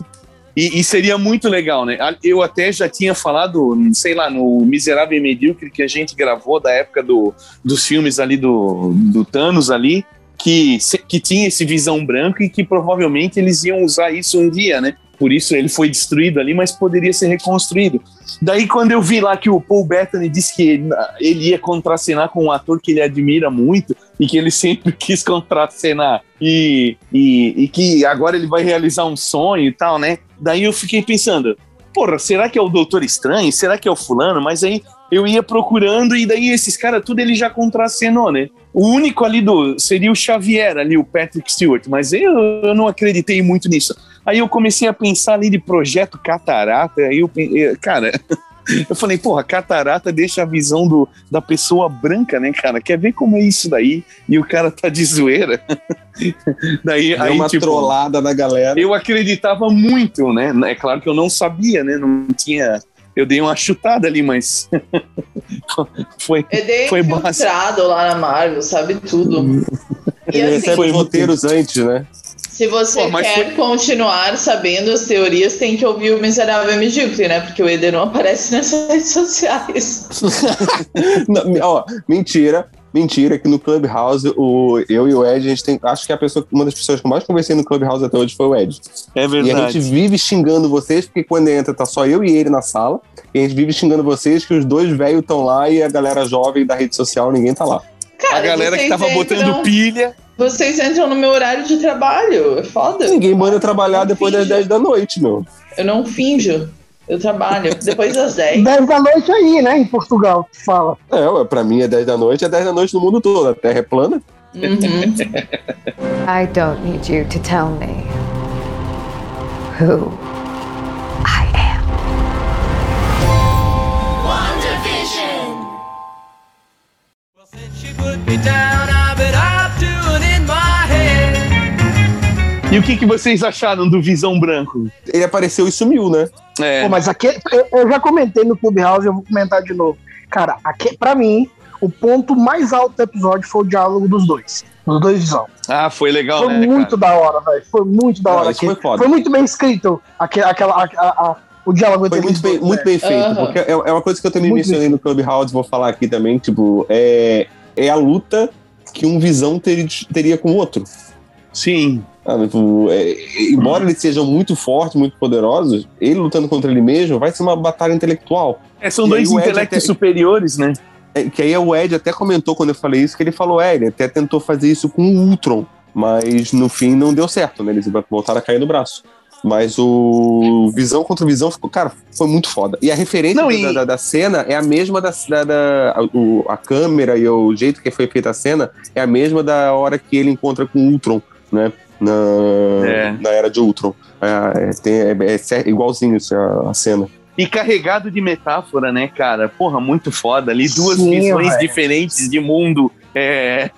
E, e seria muito legal, né? A- Eu até já tinha falado, sei lá, no Miserável e Medíocre que a gente gravou da época do, dos filmes ali do, do Thanos ali, que, que tinha esse visão branco e que provavelmente eles iam usar isso um dia, né? Por isso ele foi destruído ali, mas poderia ser reconstruído. Daí, quando eu vi lá que o Paul Bettany disse que ele, ia contracenar com um ator que ele admira muito e que ele <laughs> sempre quis contracenar e, e, e que agora ele vai realizar um sonho e tal, né? Daí eu fiquei pensando, porra, será que é o Doutor Estranho? Será que é o fulano? Mas aí eu ia procurando e daí esses caras, tudo ele já contracenou, né? O único ali do seria o Xavier ali, o Patrick Stewart, mas eu, eu não acreditei muito nisso. Aí eu comecei a pensar ali de projeto catarata, aí eu, eh, cara, <laughs> eu falei, porra, catarata deixa a visão do, da pessoa branca, né, cara? Quer ver como é isso daí? E o cara tá de zoeira. <laughs> daí, Deu aí, uma tipo, trollada na galera. eu acreditava muito, né? É claro que eu não sabia, né? Não tinha. Eu dei uma chutada ali, mas. <laughs> foi. Ele é Foi básico. infiltrado lá na Marvel, sabe tudo. E Ele assim, recebe foi os roteiros antes, né? Se você Pô, quer continuar sabendo as teorias, tem que ouvir o Miserável Medíocre, né? Porque o Eder não aparece nas <laughs> redes sociais. <laughs> Não, ó, mentira. Mentira, que no Clubhouse, o, eu e o Ed, a gente tem. Acho que a pessoa, uma das pessoas que eu mais conversei no Clubhouse até hoje foi o Ed. É E a gente verdade. vive xingando vocês, porque quando entra, tá só eu e ele na sala. E a gente vive xingando vocês que os dois velhos estão lá e a galera jovem da rede social, ninguém tá lá. Cara, A galera que tava botando pilha. Vocês entram no meu horário de trabalho. É foda. Ninguém manda trabalhar Não depois das finjo. 10 da noite, meu. Eu não finjo. Eu trabalho. Depois das 10. 10 <laughs> da noite aí, né? Em Portugal, que fala. É, ué, pra mim é 10 da noite, é 10 da noite no mundo todo. A Terra é plana. Uhum. <laughs> I don't need you to tell me who I am. Well, since she put me down, I've E o que, que vocês acharam do Visão Branco? Ele apareceu e sumiu, né? É, Pô, mas aqui, eu, eu já comentei no Clubhouse, eu vou comentar de novo. Cara, aqui, pra mim, o ponto mais alto do episódio foi o diálogo dos dois. Dos dois visão. Ah, foi legal, Foi né? muito da hora, velho. Foi muito da Não, hora. foi foda. foi muito bem escrito. Aquele, aquela, a- a- a- o diálogo Foi entre muito bem, dois, muito bem feito, Aham. porque é, é uma coisa que eu também Muito mencionei no Clubhouse, vou falar aqui também, tipo, é, é a luta que um visão ter- teria com o outro. Sim. Ah, tipo, é, embora eles sejam muito fortes, muito poderosos, ele lutando contra ele mesmo vai ser uma batalha intelectual. É, são E dois intelectos até- superiores, né? É, que aí o Ed até comentou quando eu falei isso, que ele falou, é, ele até tentou fazer isso com o Ultron, mas no fim não deu certo, né? Eles voltaram a cair no braço. Mas o Visão contra o Visão ficou, cara, foi muito foda. E a referência Não, da, e- da, da cena é a mesma da, da, da- a, o- a câmera e o jeito que foi feita a cena é a mesma da hora que ele encontra com o Ultron, né? Na, É. na era de Ultron. É, é, tem- é- é igualzinho isso, a, a cena. E carregado de metáfora, né, cara? Porra, muito foda. Ali duas Sim, visões velho. diferentes de mundo é,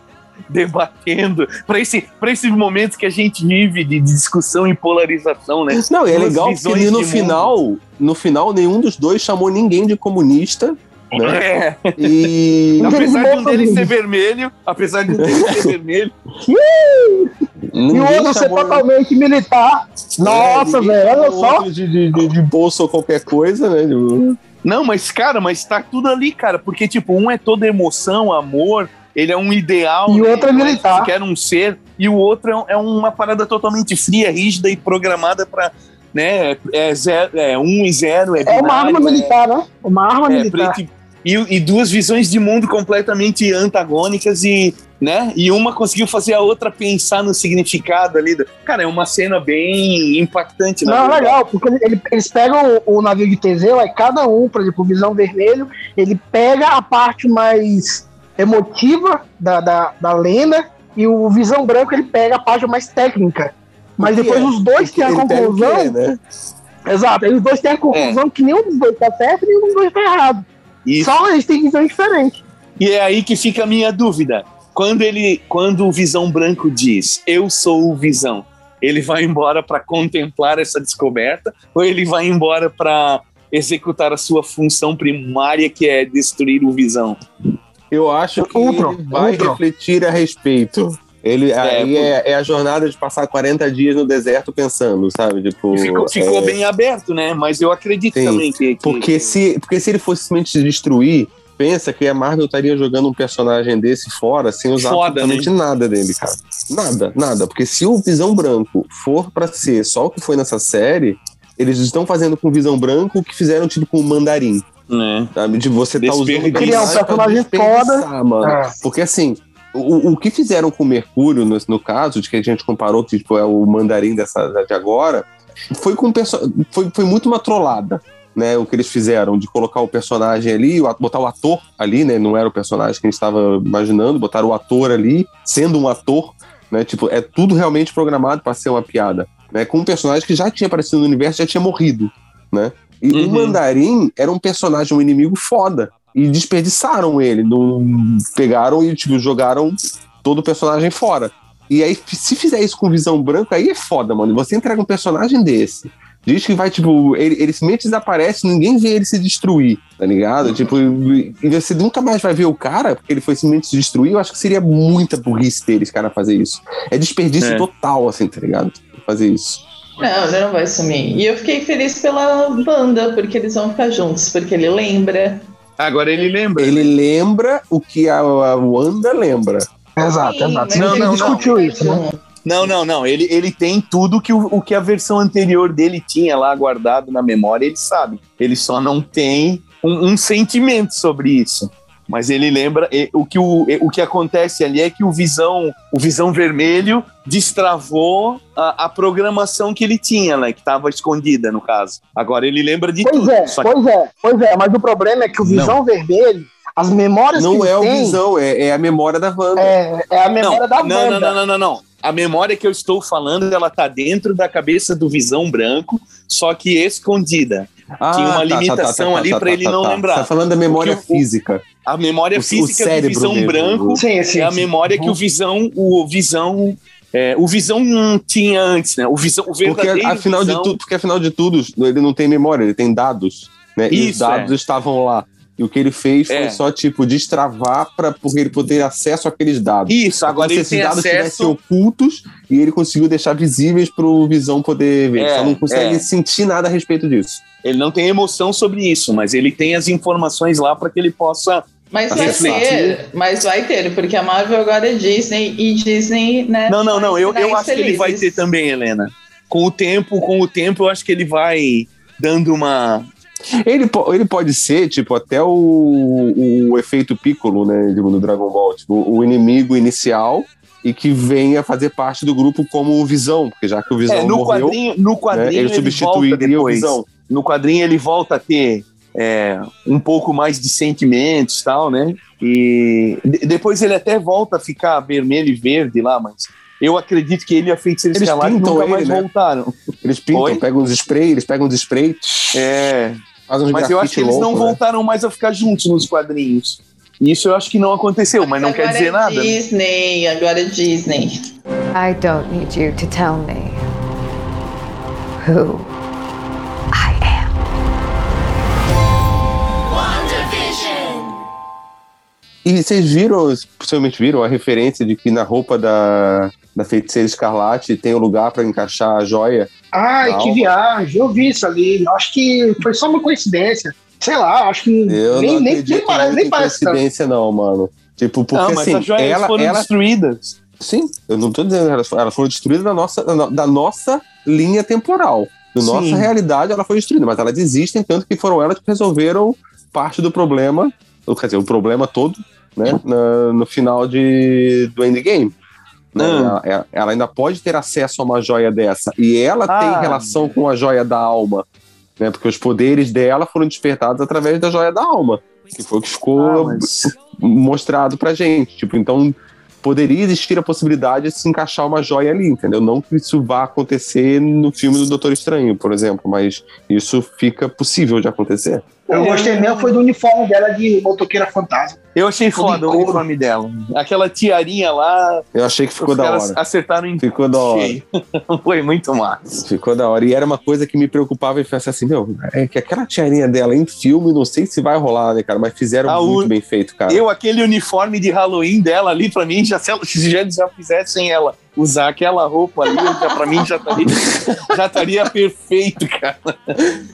debatendo. Pra esse, pra esse momento que a gente vive de discussão e polarização, né? Não, e é legal ali no final, no final, nenhum dos dois chamou ninguém de comunista, né? É, E. apesar de um <laughs> deles ser vermelho, apesar de um deles ser vermelho. <laughs> E o outro ser totalmente militar. Nossa, velho, olha só. De, de, de, de bolsa ou qualquer coisa, né? Não, mas, cara, mas tá tudo ali, cara. Porque, tipo, um é toda emoção, amor, ele é um ideal. E o né? outro é militar. Quer um ser, e o outro é, é uma parada totalmente fria, rígida e programada pra. Né, é, zero, é um e zero, é É uma binário, arma militar, né? Uma arma é, militar. preto e, e duas visões de mundo completamente antagônicas e, né, e uma conseguiu fazer a outra pensar no significado ali. do- Cara, é uma cena bem impactante. na Não, verdade. legal, porque ele- ele- eles pegam o, o navio de Teseu, aí cada um, por exemplo, o Visão Vermelho, ele pega a parte mais emotiva da, da, da lenda e o Visão Branco ele pega a parte mais técnica. Mas depois é? os dois têm a conclusão. é, né? Exato, aí os dois têm a conclusão que nenhum dos dois tá certo e nenhum dos dois tá errado. Isso. Só eles têm visões diferentes. E é aí que fica a minha dúvida. Quando ele, quando o Visão Branco diz, eu sou o Visão, ele vai embora para contemplar essa descoberta ou ele vai embora para executar a sua função primária que é destruir o Visão? Eu acho que Ultron, ele vai Ultron. refletir a respeito. Ele, aí é, é a jornada de passar 40 dias no deserto pensando, sabe? Tipo, Ficou, ficou é, bem aberto, né? Mas eu acredito Sim, também que, que- Porque se, porque se ele fosse simplesmente destruir, pensa que a Marvel estaria jogando um personagem desse fora sem usar Foda, absolutamente nada dele, cara. Nada, nada. Porque se o Visão Branco for pra ser só o que foi nessa série, eles estão fazendo com Visão Branco o que fizeram, tipo, com o Mandarim. né? Sabe? De você tá usando. Criar um personagem foda. mano. É. Porque assim, o, o que fizeram com o Mercúrio, no, no caso, de que a gente comparou, que tipo, é o mandarim dessa, de agora, foi, com perso- foi, foi muito uma trollada. Né, o que eles fizeram de colocar o personagem ali, o botar o ator ali, né? Não era o personagem que a gente estava imaginando, botaram o ator ali, sendo um ator, né? Tipo, é tudo realmente programado para ser uma piada, né? Com um personagem que já tinha aparecido no universo, já tinha morrido, né? E o Uhum. Mandarim era um personagem, um inimigo foda. E desperdiçaram ele. Não pegaram e tipo, jogaram todo o personagem fora. E aí, se fizer isso com visão branca, aí é foda, mano. Você entrega um personagem desse. Diz que vai, tipo, ele, ele simplesmente desaparece, ninguém vê ele se destruir, tá ligado? Tipo, e você nunca mais vai ver o cara, porque ele foi simplesmente se destruir. Eu acho que seria muita burrice deles, cara, fazer isso. É desperdício É. total, assim, tá ligado? Fazer isso. Não, ele não vai sumir. E eu fiquei feliz pela banda, porque eles vão ficar juntos, porque ele lembra. Agora ele lembra. Ele lembra o que a, a Wanda lembra. Exato, Sim, exato. não, não. discutiu isso, né? Não, não, não. Ele, ele tem tudo que o, o que a versão anterior dele tinha lá guardado na memória, ele sabe. Ele só não tem um, um sentimento sobre isso. Mas ele lembra e, o que o, e, o que acontece ali é que o visão o visão vermelho destravou a, a programação que ele tinha, né, que estava escondida no caso. Agora ele lembra de Pois tudo. é, só que- pois é, pois é. Mas o problema é que o Visão Vermelho, as memórias Não que é ele o tem, visão, é, é a memória da Wanda. é, é a memória não, da não, banda. não, não, não, não, não. A memória que eu estou falando, ela tá dentro da cabeça do Visão Branco, só que escondida. Ah, Tinha uma tá, limitação ali pra ele não lembrar. Você tá falando da memória Porque o- física. A memória O- o física do cérebro Visão mesmo. Branco Sim, sim. é a sim. memória que o Visão, o Visão, é, o Visão não tinha antes, né? O Visão, o Porque afinal, Visão, de tudo, porque afinal de tudo, ele não tem memória, ele tem dados. Né? e os Isso, dados é. estavam lá. E o que ele fez foi É. só, tipo, destravar para porque ele poder ter acesso àqueles dados. Isso, agora Como se ele esses tem dados estivessem acesso. ocultos e ele conseguiu deixar visíveis pro Visão poder ver. É, só não consegue é. sentir nada a respeito disso. Ele não tem emoção sobre isso, mas ele tem as informações lá para que ele possa. Mas vai ter, mas vai ter, porque a Marvel agora é Disney e Disney, né? Não, não, não. Eu, eu acho que ele vai ter também, Helena. Com o tempo, com o tempo, eu acho que ele vai dando uma. Ele, ele pode ser, tipo, até o, o efeito Piccolo, né, no Dragon Ball, tipo, o inimigo inicial e que venha fazer parte do grupo como o Visão, porque já que o Visão É, no morreu, quadrinho, no né, quadrinho ele ele, volta substituiria o. Visão. No quadrinho ele volta a ter é, um pouco mais de sentimentos e tal, né? E de- depois ele até volta a ficar vermelho e verde lá, mas eu acredito que ele e a Feiticeira Eles Escarlate nunca ele, mais né? voltaram. Eles pintam, Oi? pegam uns spray, eles pegam uns spray, É, mas eu acho que eles não né? voltaram mais a ficar juntos nos quadrinhos. Isso eu acho que não aconteceu, mas não quer dizer é nada. Disney, agora é Disney. I don't need you to tell me who I am. E vocês viram, possivelmente viram a referência de que na roupa da, da feiticeira escarlate tem um lugar pra encaixar a joia? Ai, que viagem, eu vi isso ali. Acho que foi só uma coincidência. Sei lá, acho que Eu nem, não nem, nem parece, nem em parece coincidência não, mano. Tipo, porque não, mas assim, as joias ela, foram ela destruídas. Sim, eu não tô dizendo, elas, elas foram destruídas da nossa, da no- da nossa linha temporal. Da nossa realidade, ela foi destruída, mas elas existem, tanto que foram elas que resolveram parte do problema, ou, quer dizer, o problema todo, né, na- no final de, do endgame. Né? Ela, ela- ela ainda pode ter acesso a uma joia dessa, e ela Ah. tem relação com a joia da alma, né, porque os poderes dela foram despertados através da joia da alma, que foi o que ficou Ah, mas- mostrado pra gente. Tipo, então poderia existir a possibilidade de se encaixar uma joia ali, entendeu? Não que isso vá acontecer no filme do Doutor Estranho, por exemplo, mas isso fica possível de acontecer. Eu gostei mesmo, foi do uniforme dela de motoqueira fantasma. Eu achei foda o uniforme dela. Aquela tiarinha lá, Eu achei que ficou da hora. acertaram em Ficou da hora. <laughs> Foi muito massa. Ficou da hora. E era uma coisa que me preocupava e pensava assim, meu, é que aquela tiarinha dela em filme, não sei se vai rolar, né, cara? Mas fizeram o- muito bem feito, cara. Eu, aquele uniforme de Halloween dela ali, pra mim, já, se ela- se já, já fizessem ela usar aquela roupa ali, já, pra mim já estaria, <laughs> já estaria perfeito, cara.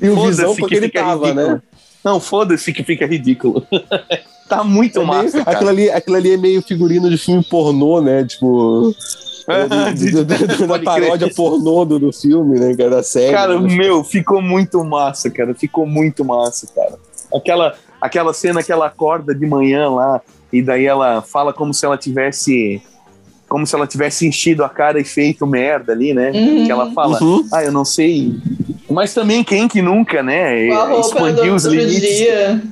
E o visão porque que ele tava, ridículo. né? Não, foda-se que fica ridículo. <laughs> tá muito É meio- massa, cara. aquilo, ali, aquilo ali é meio figurino de filme pornô, né? Tipo, <laughs> da paródia pornô do, do filme, né? cara, Da série. Cara, né? meu, ficou muito massa, cara. Ficou muito massa, cara. Aquela, aquela cena que ela acorda de manhã lá e daí ela fala como se ela tivesse. Como se ela tivesse enchido a cara e feito merda ali, né? Uhum. Que ela fala, Uhum. ah, eu não sei. Mas também quem que nunca, né? Com do Expandiu os limites. dia.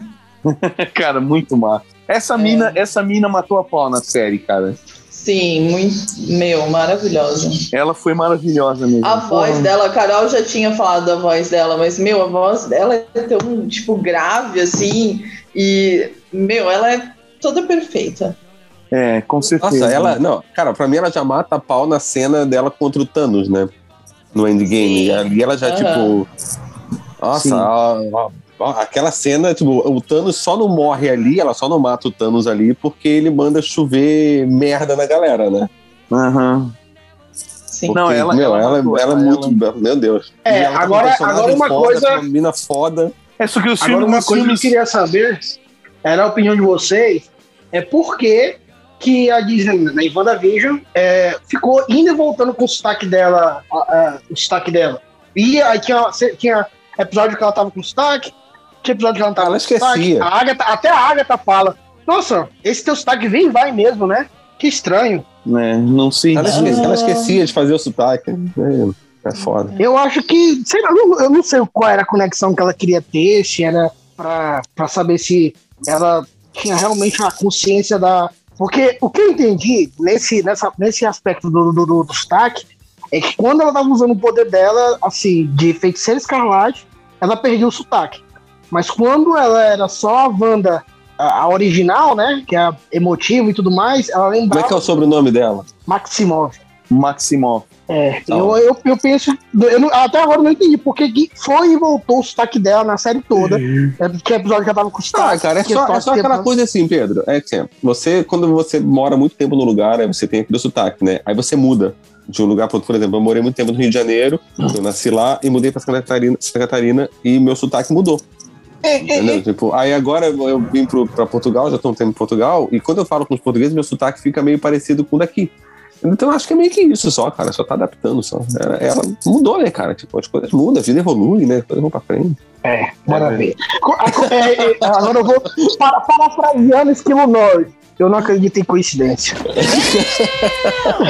<laughs> Cara, muito massa. Essa, É. mina, essa mina matou a pau na série, cara. Sim, muito. Meu, maravilhosa. Ela foi maravilhosa mesmo. A voz dela, a Carol já tinha falado da voz dela, mas, meu, a voz dela é tão, tipo, grave, assim. E, meu, ela é toda perfeita. É, com certeza. Nossa, ela. Não, cara, pra mim ela já mata a pau na cena dela contra o Thanos, né? No endgame. Sim. Ali ela já, Aham. tipo. Nossa, Sim. a- a- a- aquela cena, tipo, o Thanos só não morre ali, ela só não mata o Thanos ali porque ele manda chover merda na galera, né? Aham. Sim. Não, Porque, ela- meu, ela ela, ela é ela- muito. Meu Deus. É, E ela tá um agora- agora uma foda, coisa- Uma mina foda. É só que os Agora, filmes, uma coisa que eu queria saber, era a opinião de vocês, é por que, que a Disney, na WandaVision, é, ficou indo e voltando com o sotaque dela, a- a- o sotaque dela. E aí tinha, tinha episódio que ela tava com sotaque, tinha episódio que ela não tava Ela com sotaque. esquecia. A Agatha, até a Agatha fala, nossa, esse teu sotaque vem e vai mesmo, né? Que estranho. né, não sei. Ela esquecia, ela esquecia de fazer o sotaque. É, é foda. Eu acho que, sei lá, eu não, eu não sei qual era a conexão que ela queria ter, se era pra, pra saber se ela tinha realmente uma consciência da. Porque o que eu entendi nesse, nessa, nesse aspecto do, do, do, do sotaque é que quando ela tava usando o poder dela, assim, de feiticeira escarlate, ela perdeu o sotaque. Mas quando ela era só a Wanda, a, a original, né, que é emotiva e tudo mais, ela Como é lembrava que é o sobrenome dela? Maximov. Maximov. É, Tá. eu, eu, eu penso. Eu não- até agora eu não entendi porque que foi e voltou o sotaque dela na série toda. É, que episódio que ela tava com sotaque. Ah, cara, é só, é só aquela que- coisa assim, Pedro. É que assim, você, quando você mora muito tempo no lugar, aí você tem aquele sotaque, né? Aí você muda de um lugar para outro. Por exemplo, eu morei muito tempo no Rio de Janeiro, eu nasci lá e mudei para Santa Catarina, Santa Catarina e meu sotaque mudou. Entendeu? Tipo, aí agora eu vim pro, pra Portugal, já tô um tempo em Portugal, e quando eu falo com os portugueses, meu sotaque fica meio parecido com o daqui. Então eu acho que é meio que isso só, cara. Só tá adaptando só. Ela, ela mudou, né, cara? Tipo, as coisas mudam, a vida evolui, né? As coisas vão pra frente. É, bora ver. Co- a- co- é, é, agora eu vou para, parafraseando Esquilo Norte. Eu não acredito em coincidência.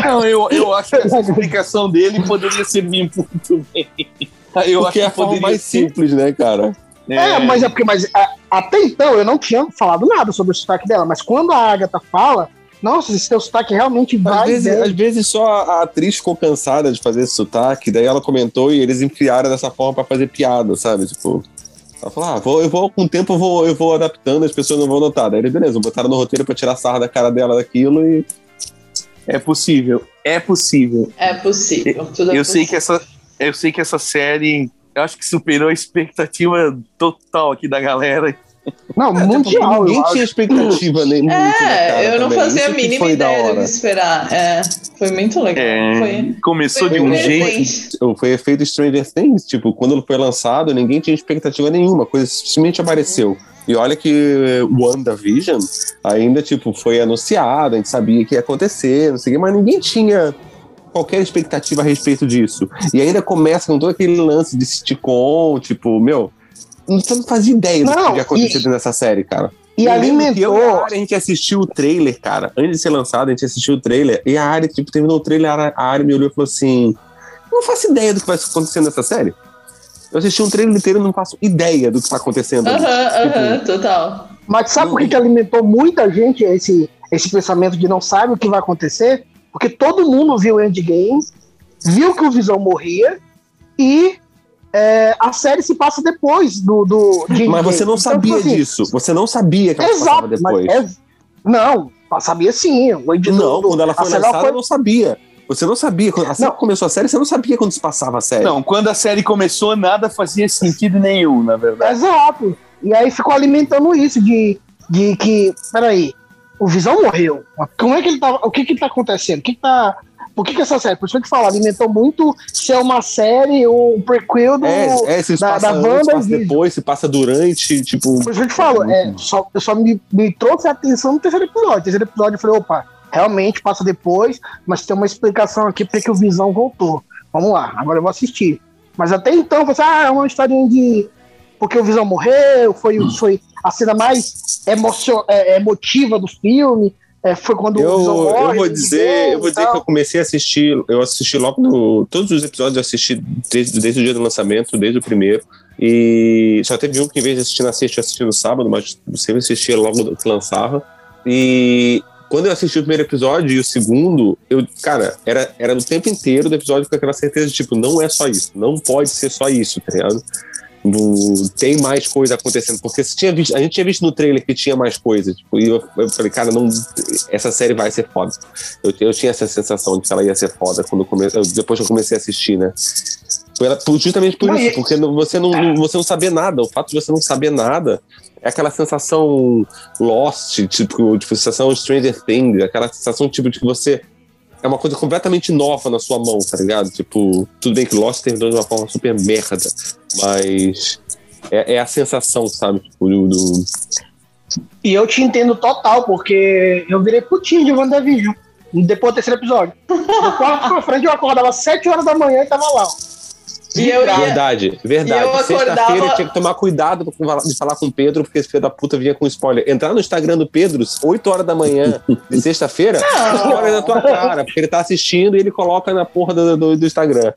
Não, eu, eu acho que essa explicação dele poderia servir muito bem. Eu Porque é a acho que forma poderia mais ser. simples, né, cara? É, mas é porque mas, a- até então eu não tinha falado nada sobre o sotaque dela, mas quando a Agatha fala, nossa, esse teu sotaque realmente Às vai. vezes, bem. às vezes só a atriz ficou cansada de fazer esse sotaque, daí ela comentou e eles enfiaram dessa forma pra fazer piada, sabe? Tipo, ela falou: ah, vou, eu vou, com o tempo eu vou, eu vou adaptando, as pessoas não vão notar. Daí, beleza, botaram no roteiro pra tirar sarra da cara dela daquilo e. É possível. É possível. É possível. Tudo é Eu sei possível. que essa, eu sei que essa série, eu acho que superou a expectativa total aqui da galera. Não, mundial. Ninguém eu acho. tinha expectativa nem muito na cara É, eu não também. fazia a Isso que mínima foi da ideia do que hora. esperar. É, foi muito legal. É, Foi, começou foi de um jeito. Foi efeito Stranger Things, tipo, quando ele foi lançado, ninguém tinha expectativa nenhuma, a coisa simplesmente apareceu. E olha que WandaVision ainda, tipo, foi anunciado, a gente sabia que ia acontecer, não sei o quê, mas ninguém tinha qualquer expectativa a respeito disso. E ainda começa com todo aquele lance de sitcom, tipo, meu, você não fazia ideia do que Não, tinha acontecido nessa série, cara. E Eu que eu e a alimentou. Gente assistiu o trailer, cara. Antes de ser lançado, a gente assistiu o trailer. E a Ari, tipo, terminou o trailer, a a Ari me olhou e falou assim: Não faço ideia do que vai acontecer nessa série. Eu assisti um trailer inteiro e não faço ideia do que tá acontecendo. ali. Aham, Tipo, aham, total. Mas sabe por que, que alimentou muita gente esse, esse pensamento de não sabe o que vai acontecer? Porque todo mundo viu o Endgame, viu que o Visão morria e é, a série se passa depois do. do de Mas você não Então, sabia tipo assim, disso. Você não sabia que ela se passava Exato, mas depois. é- não, sabia sim. O Não, do- quando ela foi lançada, foi- eu não sabia. Você não sabia. Quando- Assim Não. que começou a série, você não sabia quando se passava a série. Não, quando a série começou, nada fazia sentido nenhum, na verdade. Exato. E aí ficou alimentando isso de, de que, peraí, o Visão morreu. Como é que ele tá. O que que tá acontecendo? O que que tá. Por que, que essa série? Por isso que eu te falo, alimentou muito ser uma série, um prequel do. É, é, se da- passa da antes, Wanda passa depois, se passa durante, tipo. Por isso que eu te falo, é, só, eu só me, me trouxe a atenção no terceiro episódio. No terceiro episódio eu falei, opa, realmente passa depois, mas tem uma explicação aqui porque que o Visão voltou. Vamos lá, agora eu vou assistir. Mas até então, você, ah, é uma historinha de. Porque o Visão morreu, foi, foi a cena mais emocio, é, emotiva do filme. É, foi quando o Eu, morre. eu vou o dizer, eu vou dizer que eu comecei a assistir, eu assisti logo no. Todos os episódios eu assisti desde, desde o dia do lançamento, desde o primeiro. E só teve um que, em vez de assistir na sexta, eu assisti no sábado, mas sempre assistia logo do que lançava. E quando eu assisti o primeiro episódio e o segundo, eu, cara, era, era no tempo inteiro do episódio com aquela certeza de, tipo, não é só isso, não pode ser só isso, tá ligado? Tem mais coisa acontecendo, porque se tinha visto, a gente tinha visto no trailer que tinha mais coisa, tipo, e eu, eu falei, cara, não, essa série vai ser foda. Eu, eu tinha essa sensação de que ela ia ser foda quando eu come, eu- depois que eu comecei a assistir, né? Pela- justamente por isso, porque você não, não- você não saber nada, o fato de você não saber nada é aquela sensação Lost, tipo, tipo sensação Stranger Things, aquela sensação tipo de que você é uma coisa completamente nova na sua mão, tá ligado? Tipo, tudo bem que Lost terminou de uma forma super merda, mas é, é a sensação, sabe? Tipo, do, do- E eu te entendo total, porque eu virei putinho de WandaVision. Depois do terceiro episódio. Do quarto pra frente, eu acordava às 7 horas da manhã e tava lá. E eu ia, Verdade, verdade. Eu Sexta-feira acordava- tinha que tomar cuidado de falar com o Pedro, porque esse filho da puta vinha com spoiler. Entrar no Instagram do Pedro, 8 horas da manhã de sexta-feira, spoiler na tua cara, porque ele tá assistindo e ele coloca na porra do, do, do Instagram.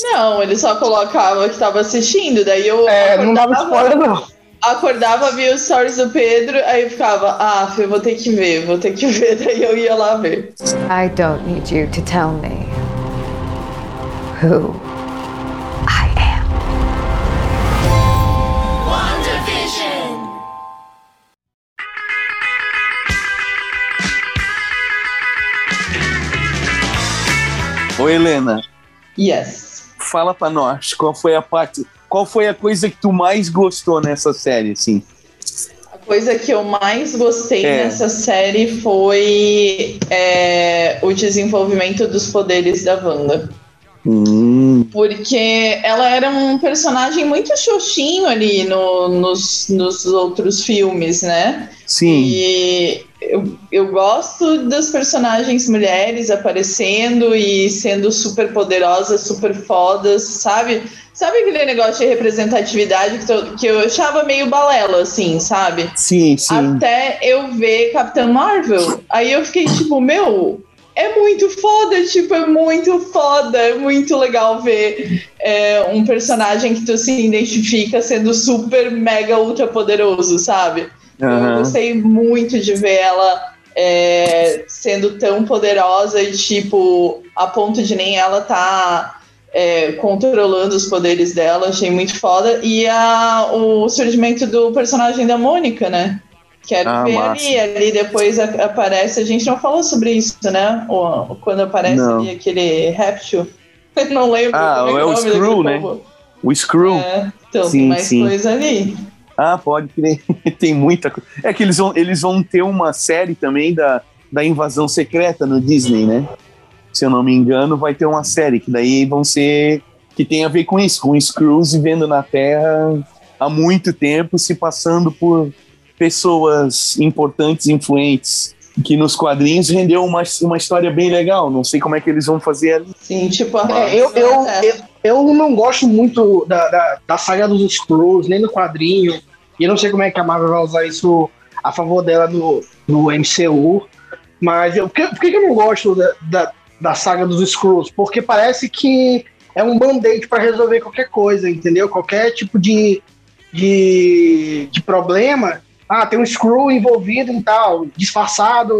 Não, ele só colocava que tava assistindo, daí eu É, não dava spoiler, não. acordava, via os stories do Pedro, aí eu ficava, ah, eu vou ter que ver, vou ter que <laughs> ver, daí eu ia lá ver. I don't need you to tell me who Ô, Helena, Yes. fala pra nós, qual foi a parte, qual foi a coisa que tu mais gostou nessa série, assim? A coisa que eu mais gostei É. nessa série foi é, o desenvolvimento dos poderes da Wanda. Hum, Porque ela era um personagem muito xoxinho ali no- nos, nos outros filmes, né? sim. E eu, eu gosto das personagens mulheres aparecendo e sendo super poderosas, super fodas, sabe? Sabe aquele negócio de representatividade que, to- que eu achava meio balela, assim, sabe? Sim, sim. Até eu ver Capitã Marvel. Aí eu fiquei tipo, meu, é muito foda, tipo, é muito foda, é muito legal ver é, um personagem que tu se identifica sendo super, mega, ultra poderoso, sabe? Eu Aham. gostei muito de ver ela é, sendo tão poderosa e, tipo, a ponto de nem ela tá é, controlando os poderes dela. Achei muito foda. E a, o surgimento do personagem da Mônica, né? Quero Ah, ver massa. ali. Ali depois aparece. A gente não falou sobre isso, né? O- quando aparece Não. ali aquele réptil. <laughs> não lembro. Ah, é o nome daquele Skrull, né? povo. O Screw. É, então Sim, tem mais sim. coisa ali. Ah, pode crer. <laughs> Tem muita coisa. É que eles vão, eles vão ter uma série também da, da invasão secreta no Disney, né? Se eu não me engano, vai ter uma série que daí vão ser. que tem a ver com isso, com Screws vivendo na Terra há muito tempo, se passando por pessoas importantes, influentes, que nos quadrinhos rendeu uma, uma história bem legal. Não sei como é que eles vão fazer ali. Sim, tipo, É, eu, eu, eu, eu não gosto muito da, da, da saga dos Skrulls, nem do quadrinho. E eu não sei como é que a Marvel vai usar isso a favor dela no, no MCU. Mas eu, por, que, por que eu não gosto da, da, da saga dos Skrulls? Porque parece que é um band-aid para resolver qualquer coisa, entendeu? Qualquer tipo de, de, de problema. Ah, tem um Skrull envolvido em tal, disfarçado.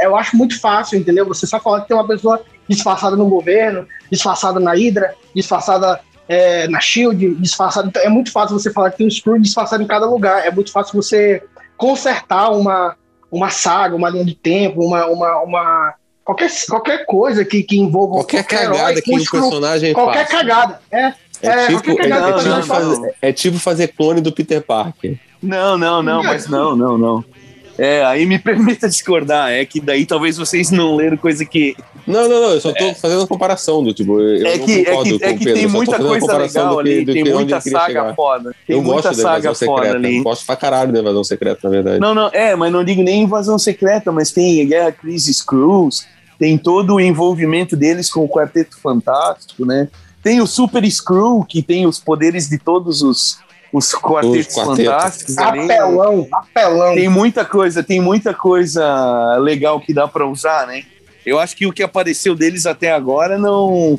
Eu acho muito fácil, entendeu? Você só falar que tem uma pessoa disfarçada no governo, disfarçada na Hydra, disfarçada é, na Shield, disfarçada. Então, é muito fácil você falar que tem um Skrull disfarçado em cada lugar. É muito fácil você consertar uma, uma saga, uma linha de tempo, uma, uma, uma qualquer, qualquer coisa que, que envolva Qualquer herói cagada com que Skrull, personagem qualquer faz. cagada. É, É, é, tipo, qualquer é, cagada que o não, tipo personagem não, faz. fazer, é tipo fazer clone do Peter Parker. Não, não, não, mas não, não, não. É, aí me <laughs> permita discordar, é que daí talvez vocês não leram coisa que. Não, não, não, eu só tô fazendo uma comparação do tipo. Eu é não que, é que, é com o que Pedro, tem eu muita coisa legal que- ali, tem que muita saga chegar. foda. Tem eu muita gosto da saga invasão foda secreta. ali. Gosto pra caralho da invasão secreta, na verdade. Não, não, é, mas não digo nem invasão secreta, mas tem Guerra Crisis Cruise, tem todo o envolvimento deles com o Quarteto Fantástico, né? Tem o Super Screw, que tem os poderes de todos os, os quartetos quartetos. fantásticos ali. Apelão, apelão. Tem muita coisa, tem muita coisa legal que dá pra usar, né? Eu acho que o que apareceu deles até agora não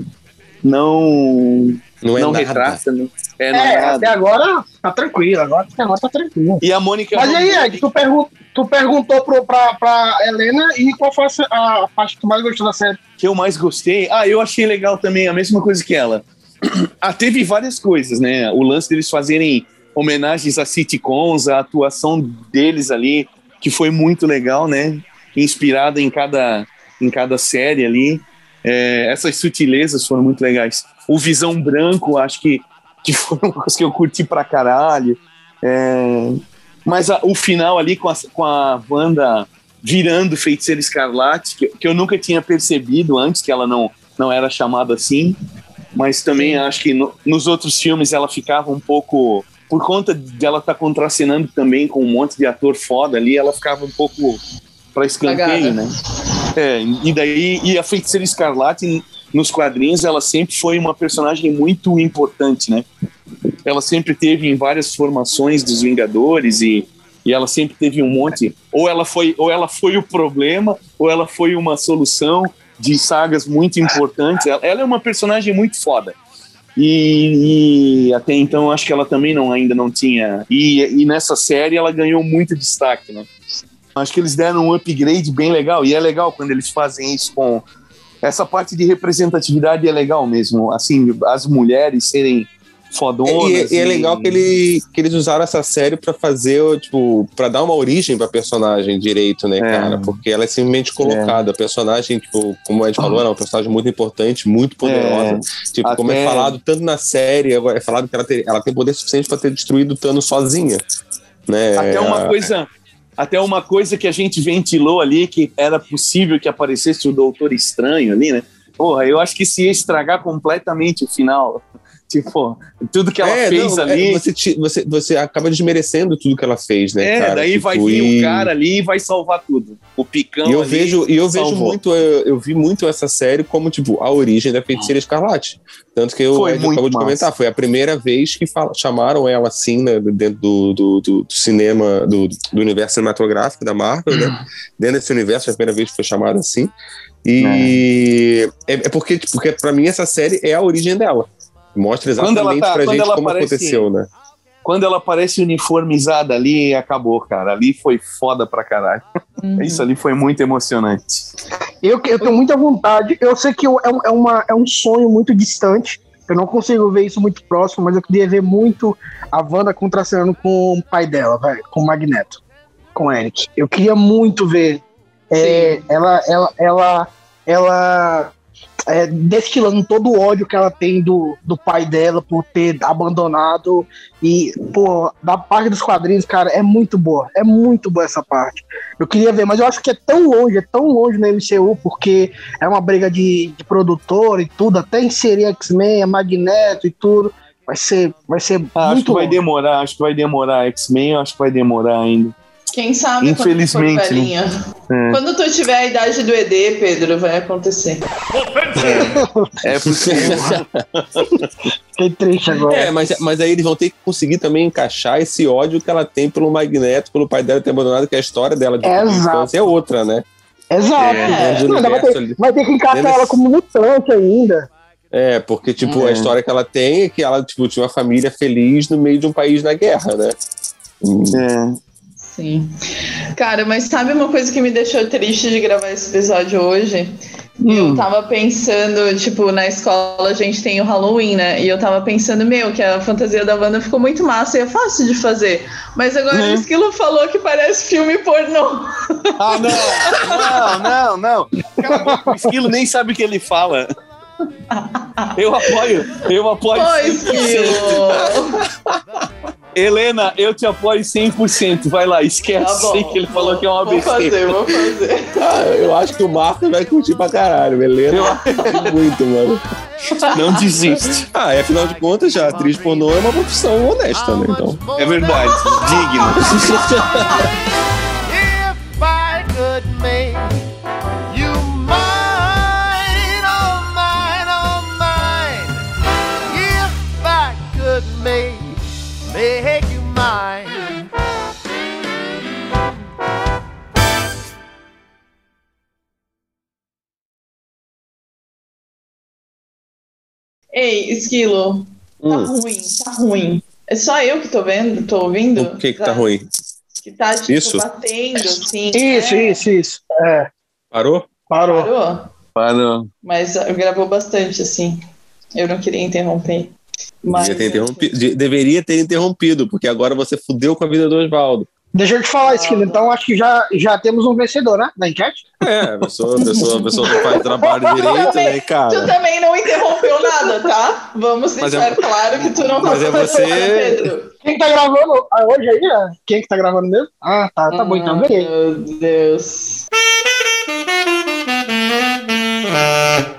não Não é não nada. retrata, né? É, não é, É, nada. até agora tá tranquilo, agora, até agora tá tranquilo. E a Mônica Mas aí, Ed, tu, pergun tu perguntou pro, pra, pra Helena e qual foi a, a parte que tu mais gostou da série? que eu mais gostei. Ah, eu achei legal também, a mesma coisa que ela. Ah, teve várias coisas, né? O lance deles fazerem homenagens a sitcoms, a atuação deles ali, que foi muito legal, né? Inspirada em cada, em cada série ali. É, essas sutilezas foram muito legais. O Visão Branco, acho que, que foi uma coisa que eu curti pra caralho. É, mas a- o final ali com a, com a Wanda virando Feiticeira Escarlate, que, que eu nunca tinha percebido antes, que ela não, não era chamada assim. Mas também acho que no- nos outros filmes ela ficava um pouco. Por conta de ela estar contracenando também com um monte de ator foda ali, ela ficava um pouco para escanteio, né? É, e daí, e a Feiticeira Escarlate, nos quadrinhos, ela sempre foi uma personagem muito importante, né? Ela sempre teve em várias formações dos Vingadores e, e ela sempre teve um monte. Ou ela, foi, ou ela foi o problema, ou ela foi uma solução de sagas muito importantes. Ela, ela é uma personagem muito foda. E, e até então acho que ela também não, ainda não tinha. E, e nessa série ela ganhou muito destaque, né? Acho que eles deram um upgrade bem legal. E é legal quando eles fazem isso com. Essa parte de representatividade é legal mesmo. Assim, as mulheres serem fodonas. E, e é legal que, ele, que eles usaram essa série pra fazer, tipo, pra dar uma origem pra personagem direito, né, É. cara? Porque ela é simplesmente colocada. A personagem, tipo, como a gente falou, ela é uma personagem muito importante, muito poderosa. Tipo, como é Até- falado tanto na série, agora é falado que ela, ter- ela tem poder suficiente pra ter destruído o Thanos sozinha. Né? Até uma coisa. Até uma coisa que a gente ventilou ali, que era possível que aparecesse o Doutor Estranho ali, né? Porra, eu acho que isso ia estragar completamente o final. Tipo, tudo que ela É, fez não, é, ali. você, te- você, você acaba desmerecendo tudo que ela fez, né, é, cara? daí Tipo, vai vir e- o cara ali e vai salvar tudo. O picão E eu vejo, e eu vejo muito, eu, eu vi muito essa série como, tipo, a origem da Feiticeira Escarlate. Tanto que eu Foi muito acabou de comentar, foi a primeira vez que fala- chamaram ela assim, né, dentro do, do, do- do cinema, do, do universo cinematográfico da Marvel, né? Dentro desse universo, foi a primeira vez que foi chamada assim. E é, é porque, tipo, porque pra mim essa série é a origem dela. Mostra Quando ela exatamente tá- pra quando gente ela como aparece- aconteceu, né? Quando ela aparece uniformizada ali, acabou, cara. Ali foi foda pra caralho. Uhum. Isso ali foi muito emocionante. Eu, eu tenho muita vontade. Eu sei que eu- é, um- é uma, é um sonho muito distante. Eu não consigo ver isso muito próximo, mas eu queria ver muito a Wanda contracenando com o pai dela, velho, com o Magneto, com o Eric. Eu queria muito ver é, ela, ela, ela, ela é, destilando todo o ódio que ela tem do, do pai dela por ter abandonado. E, pô, da parte dos quadrinhos, cara, é muito boa. É muito boa essa parte. Eu queria ver, mas eu acho que é tão longe, é tão longe no MCU, porque é uma briga de, de produtor e tudo, até inserir X-Men, a Magneto e tudo. Vai ser, vai ser Ah, acho muito que vai longe. demorar, acho que vai demorar. X-Men, acho que vai demorar ainda. Quem sabe Infelizmente, quando velhinha. É. Quando tu tiver a idade do ED, Pedro, vai acontecer. É possível. <laughs> Fiquei triste agora. É, mas, mas aí eles vão ter que conseguir também encaixar esse ódio que ela tem pelo Magneto, pelo pai dela ter abandonado, que a história dela de infância é outra, né? Exato. É, Não, vai, ter, vai ter que encaixar ela como mutante ainda. É, porque, tipo, É. a história que ela tem é que ela, tipo, tinha uma família feliz no meio de um país na guerra, né? Hum. É. Sim. Cara, mas sabe uma coisa que me deixou triste de gravar esse episódio hoje? Eu tava pensando, tipo, na escola a gente tem o Halloween, né? E eu tava pensando, meu, que a fantasia da Wanda ficou muito massa e é fácil de fazer. Mas agora Uhum. o Esquilo falou que parece filme pornô. Ah, não! Não, não, não. O esquilo nem sabe o que ele fala. Eu apoio, eu apoio. 100%. Esquilo! <laughs> Helena, eu te apoio 100%. Vai lá, esquece Tá bom. que ele falou que é uma Vou besteira. fazer, vou fazer. Ah, eu acho que o Marco vai curtir pra caralho. Helena <laughs> curte muito, mano. Não desiste. Ah, e afinal de contas, já atriz pornô é uma profissão honesta, né? Então. É verdade. Digno. <laughs> Ei, Esquilo, tá Hum, ruim, tá ruim. É só eu que tô vendo, tô ouvindo? o que que tá ruim? Que tá, tipo, Isso? batendo, assim. Isso, é. isso, isso. É, Parou? parou. Parou? Parou. Mas uh, gravou bastante, assim. Eu não queria interromper. Mas, ter, interrompido, de- deveria ter interrompido, porque agora você fudeu com a vida do Oswaldo. Deixa eu te falar, Esquilo. Então acho que já, já temos um vencedor, né? Da enquete? É, a pessoa, a pessoa, a pessoa não faz trabalho <laughs> direito, né, Tu cara? também não interrompeu nada, tá? Vamos deixar é- claro que tu não tá mas é fazendo você- nada, Pedro. Quem tá gravando ah, hoje aí? é? Quem que tá gravando mesmo? Ah, tá, tá bom, então Ah, ganhei. Meu Deus. <laughs>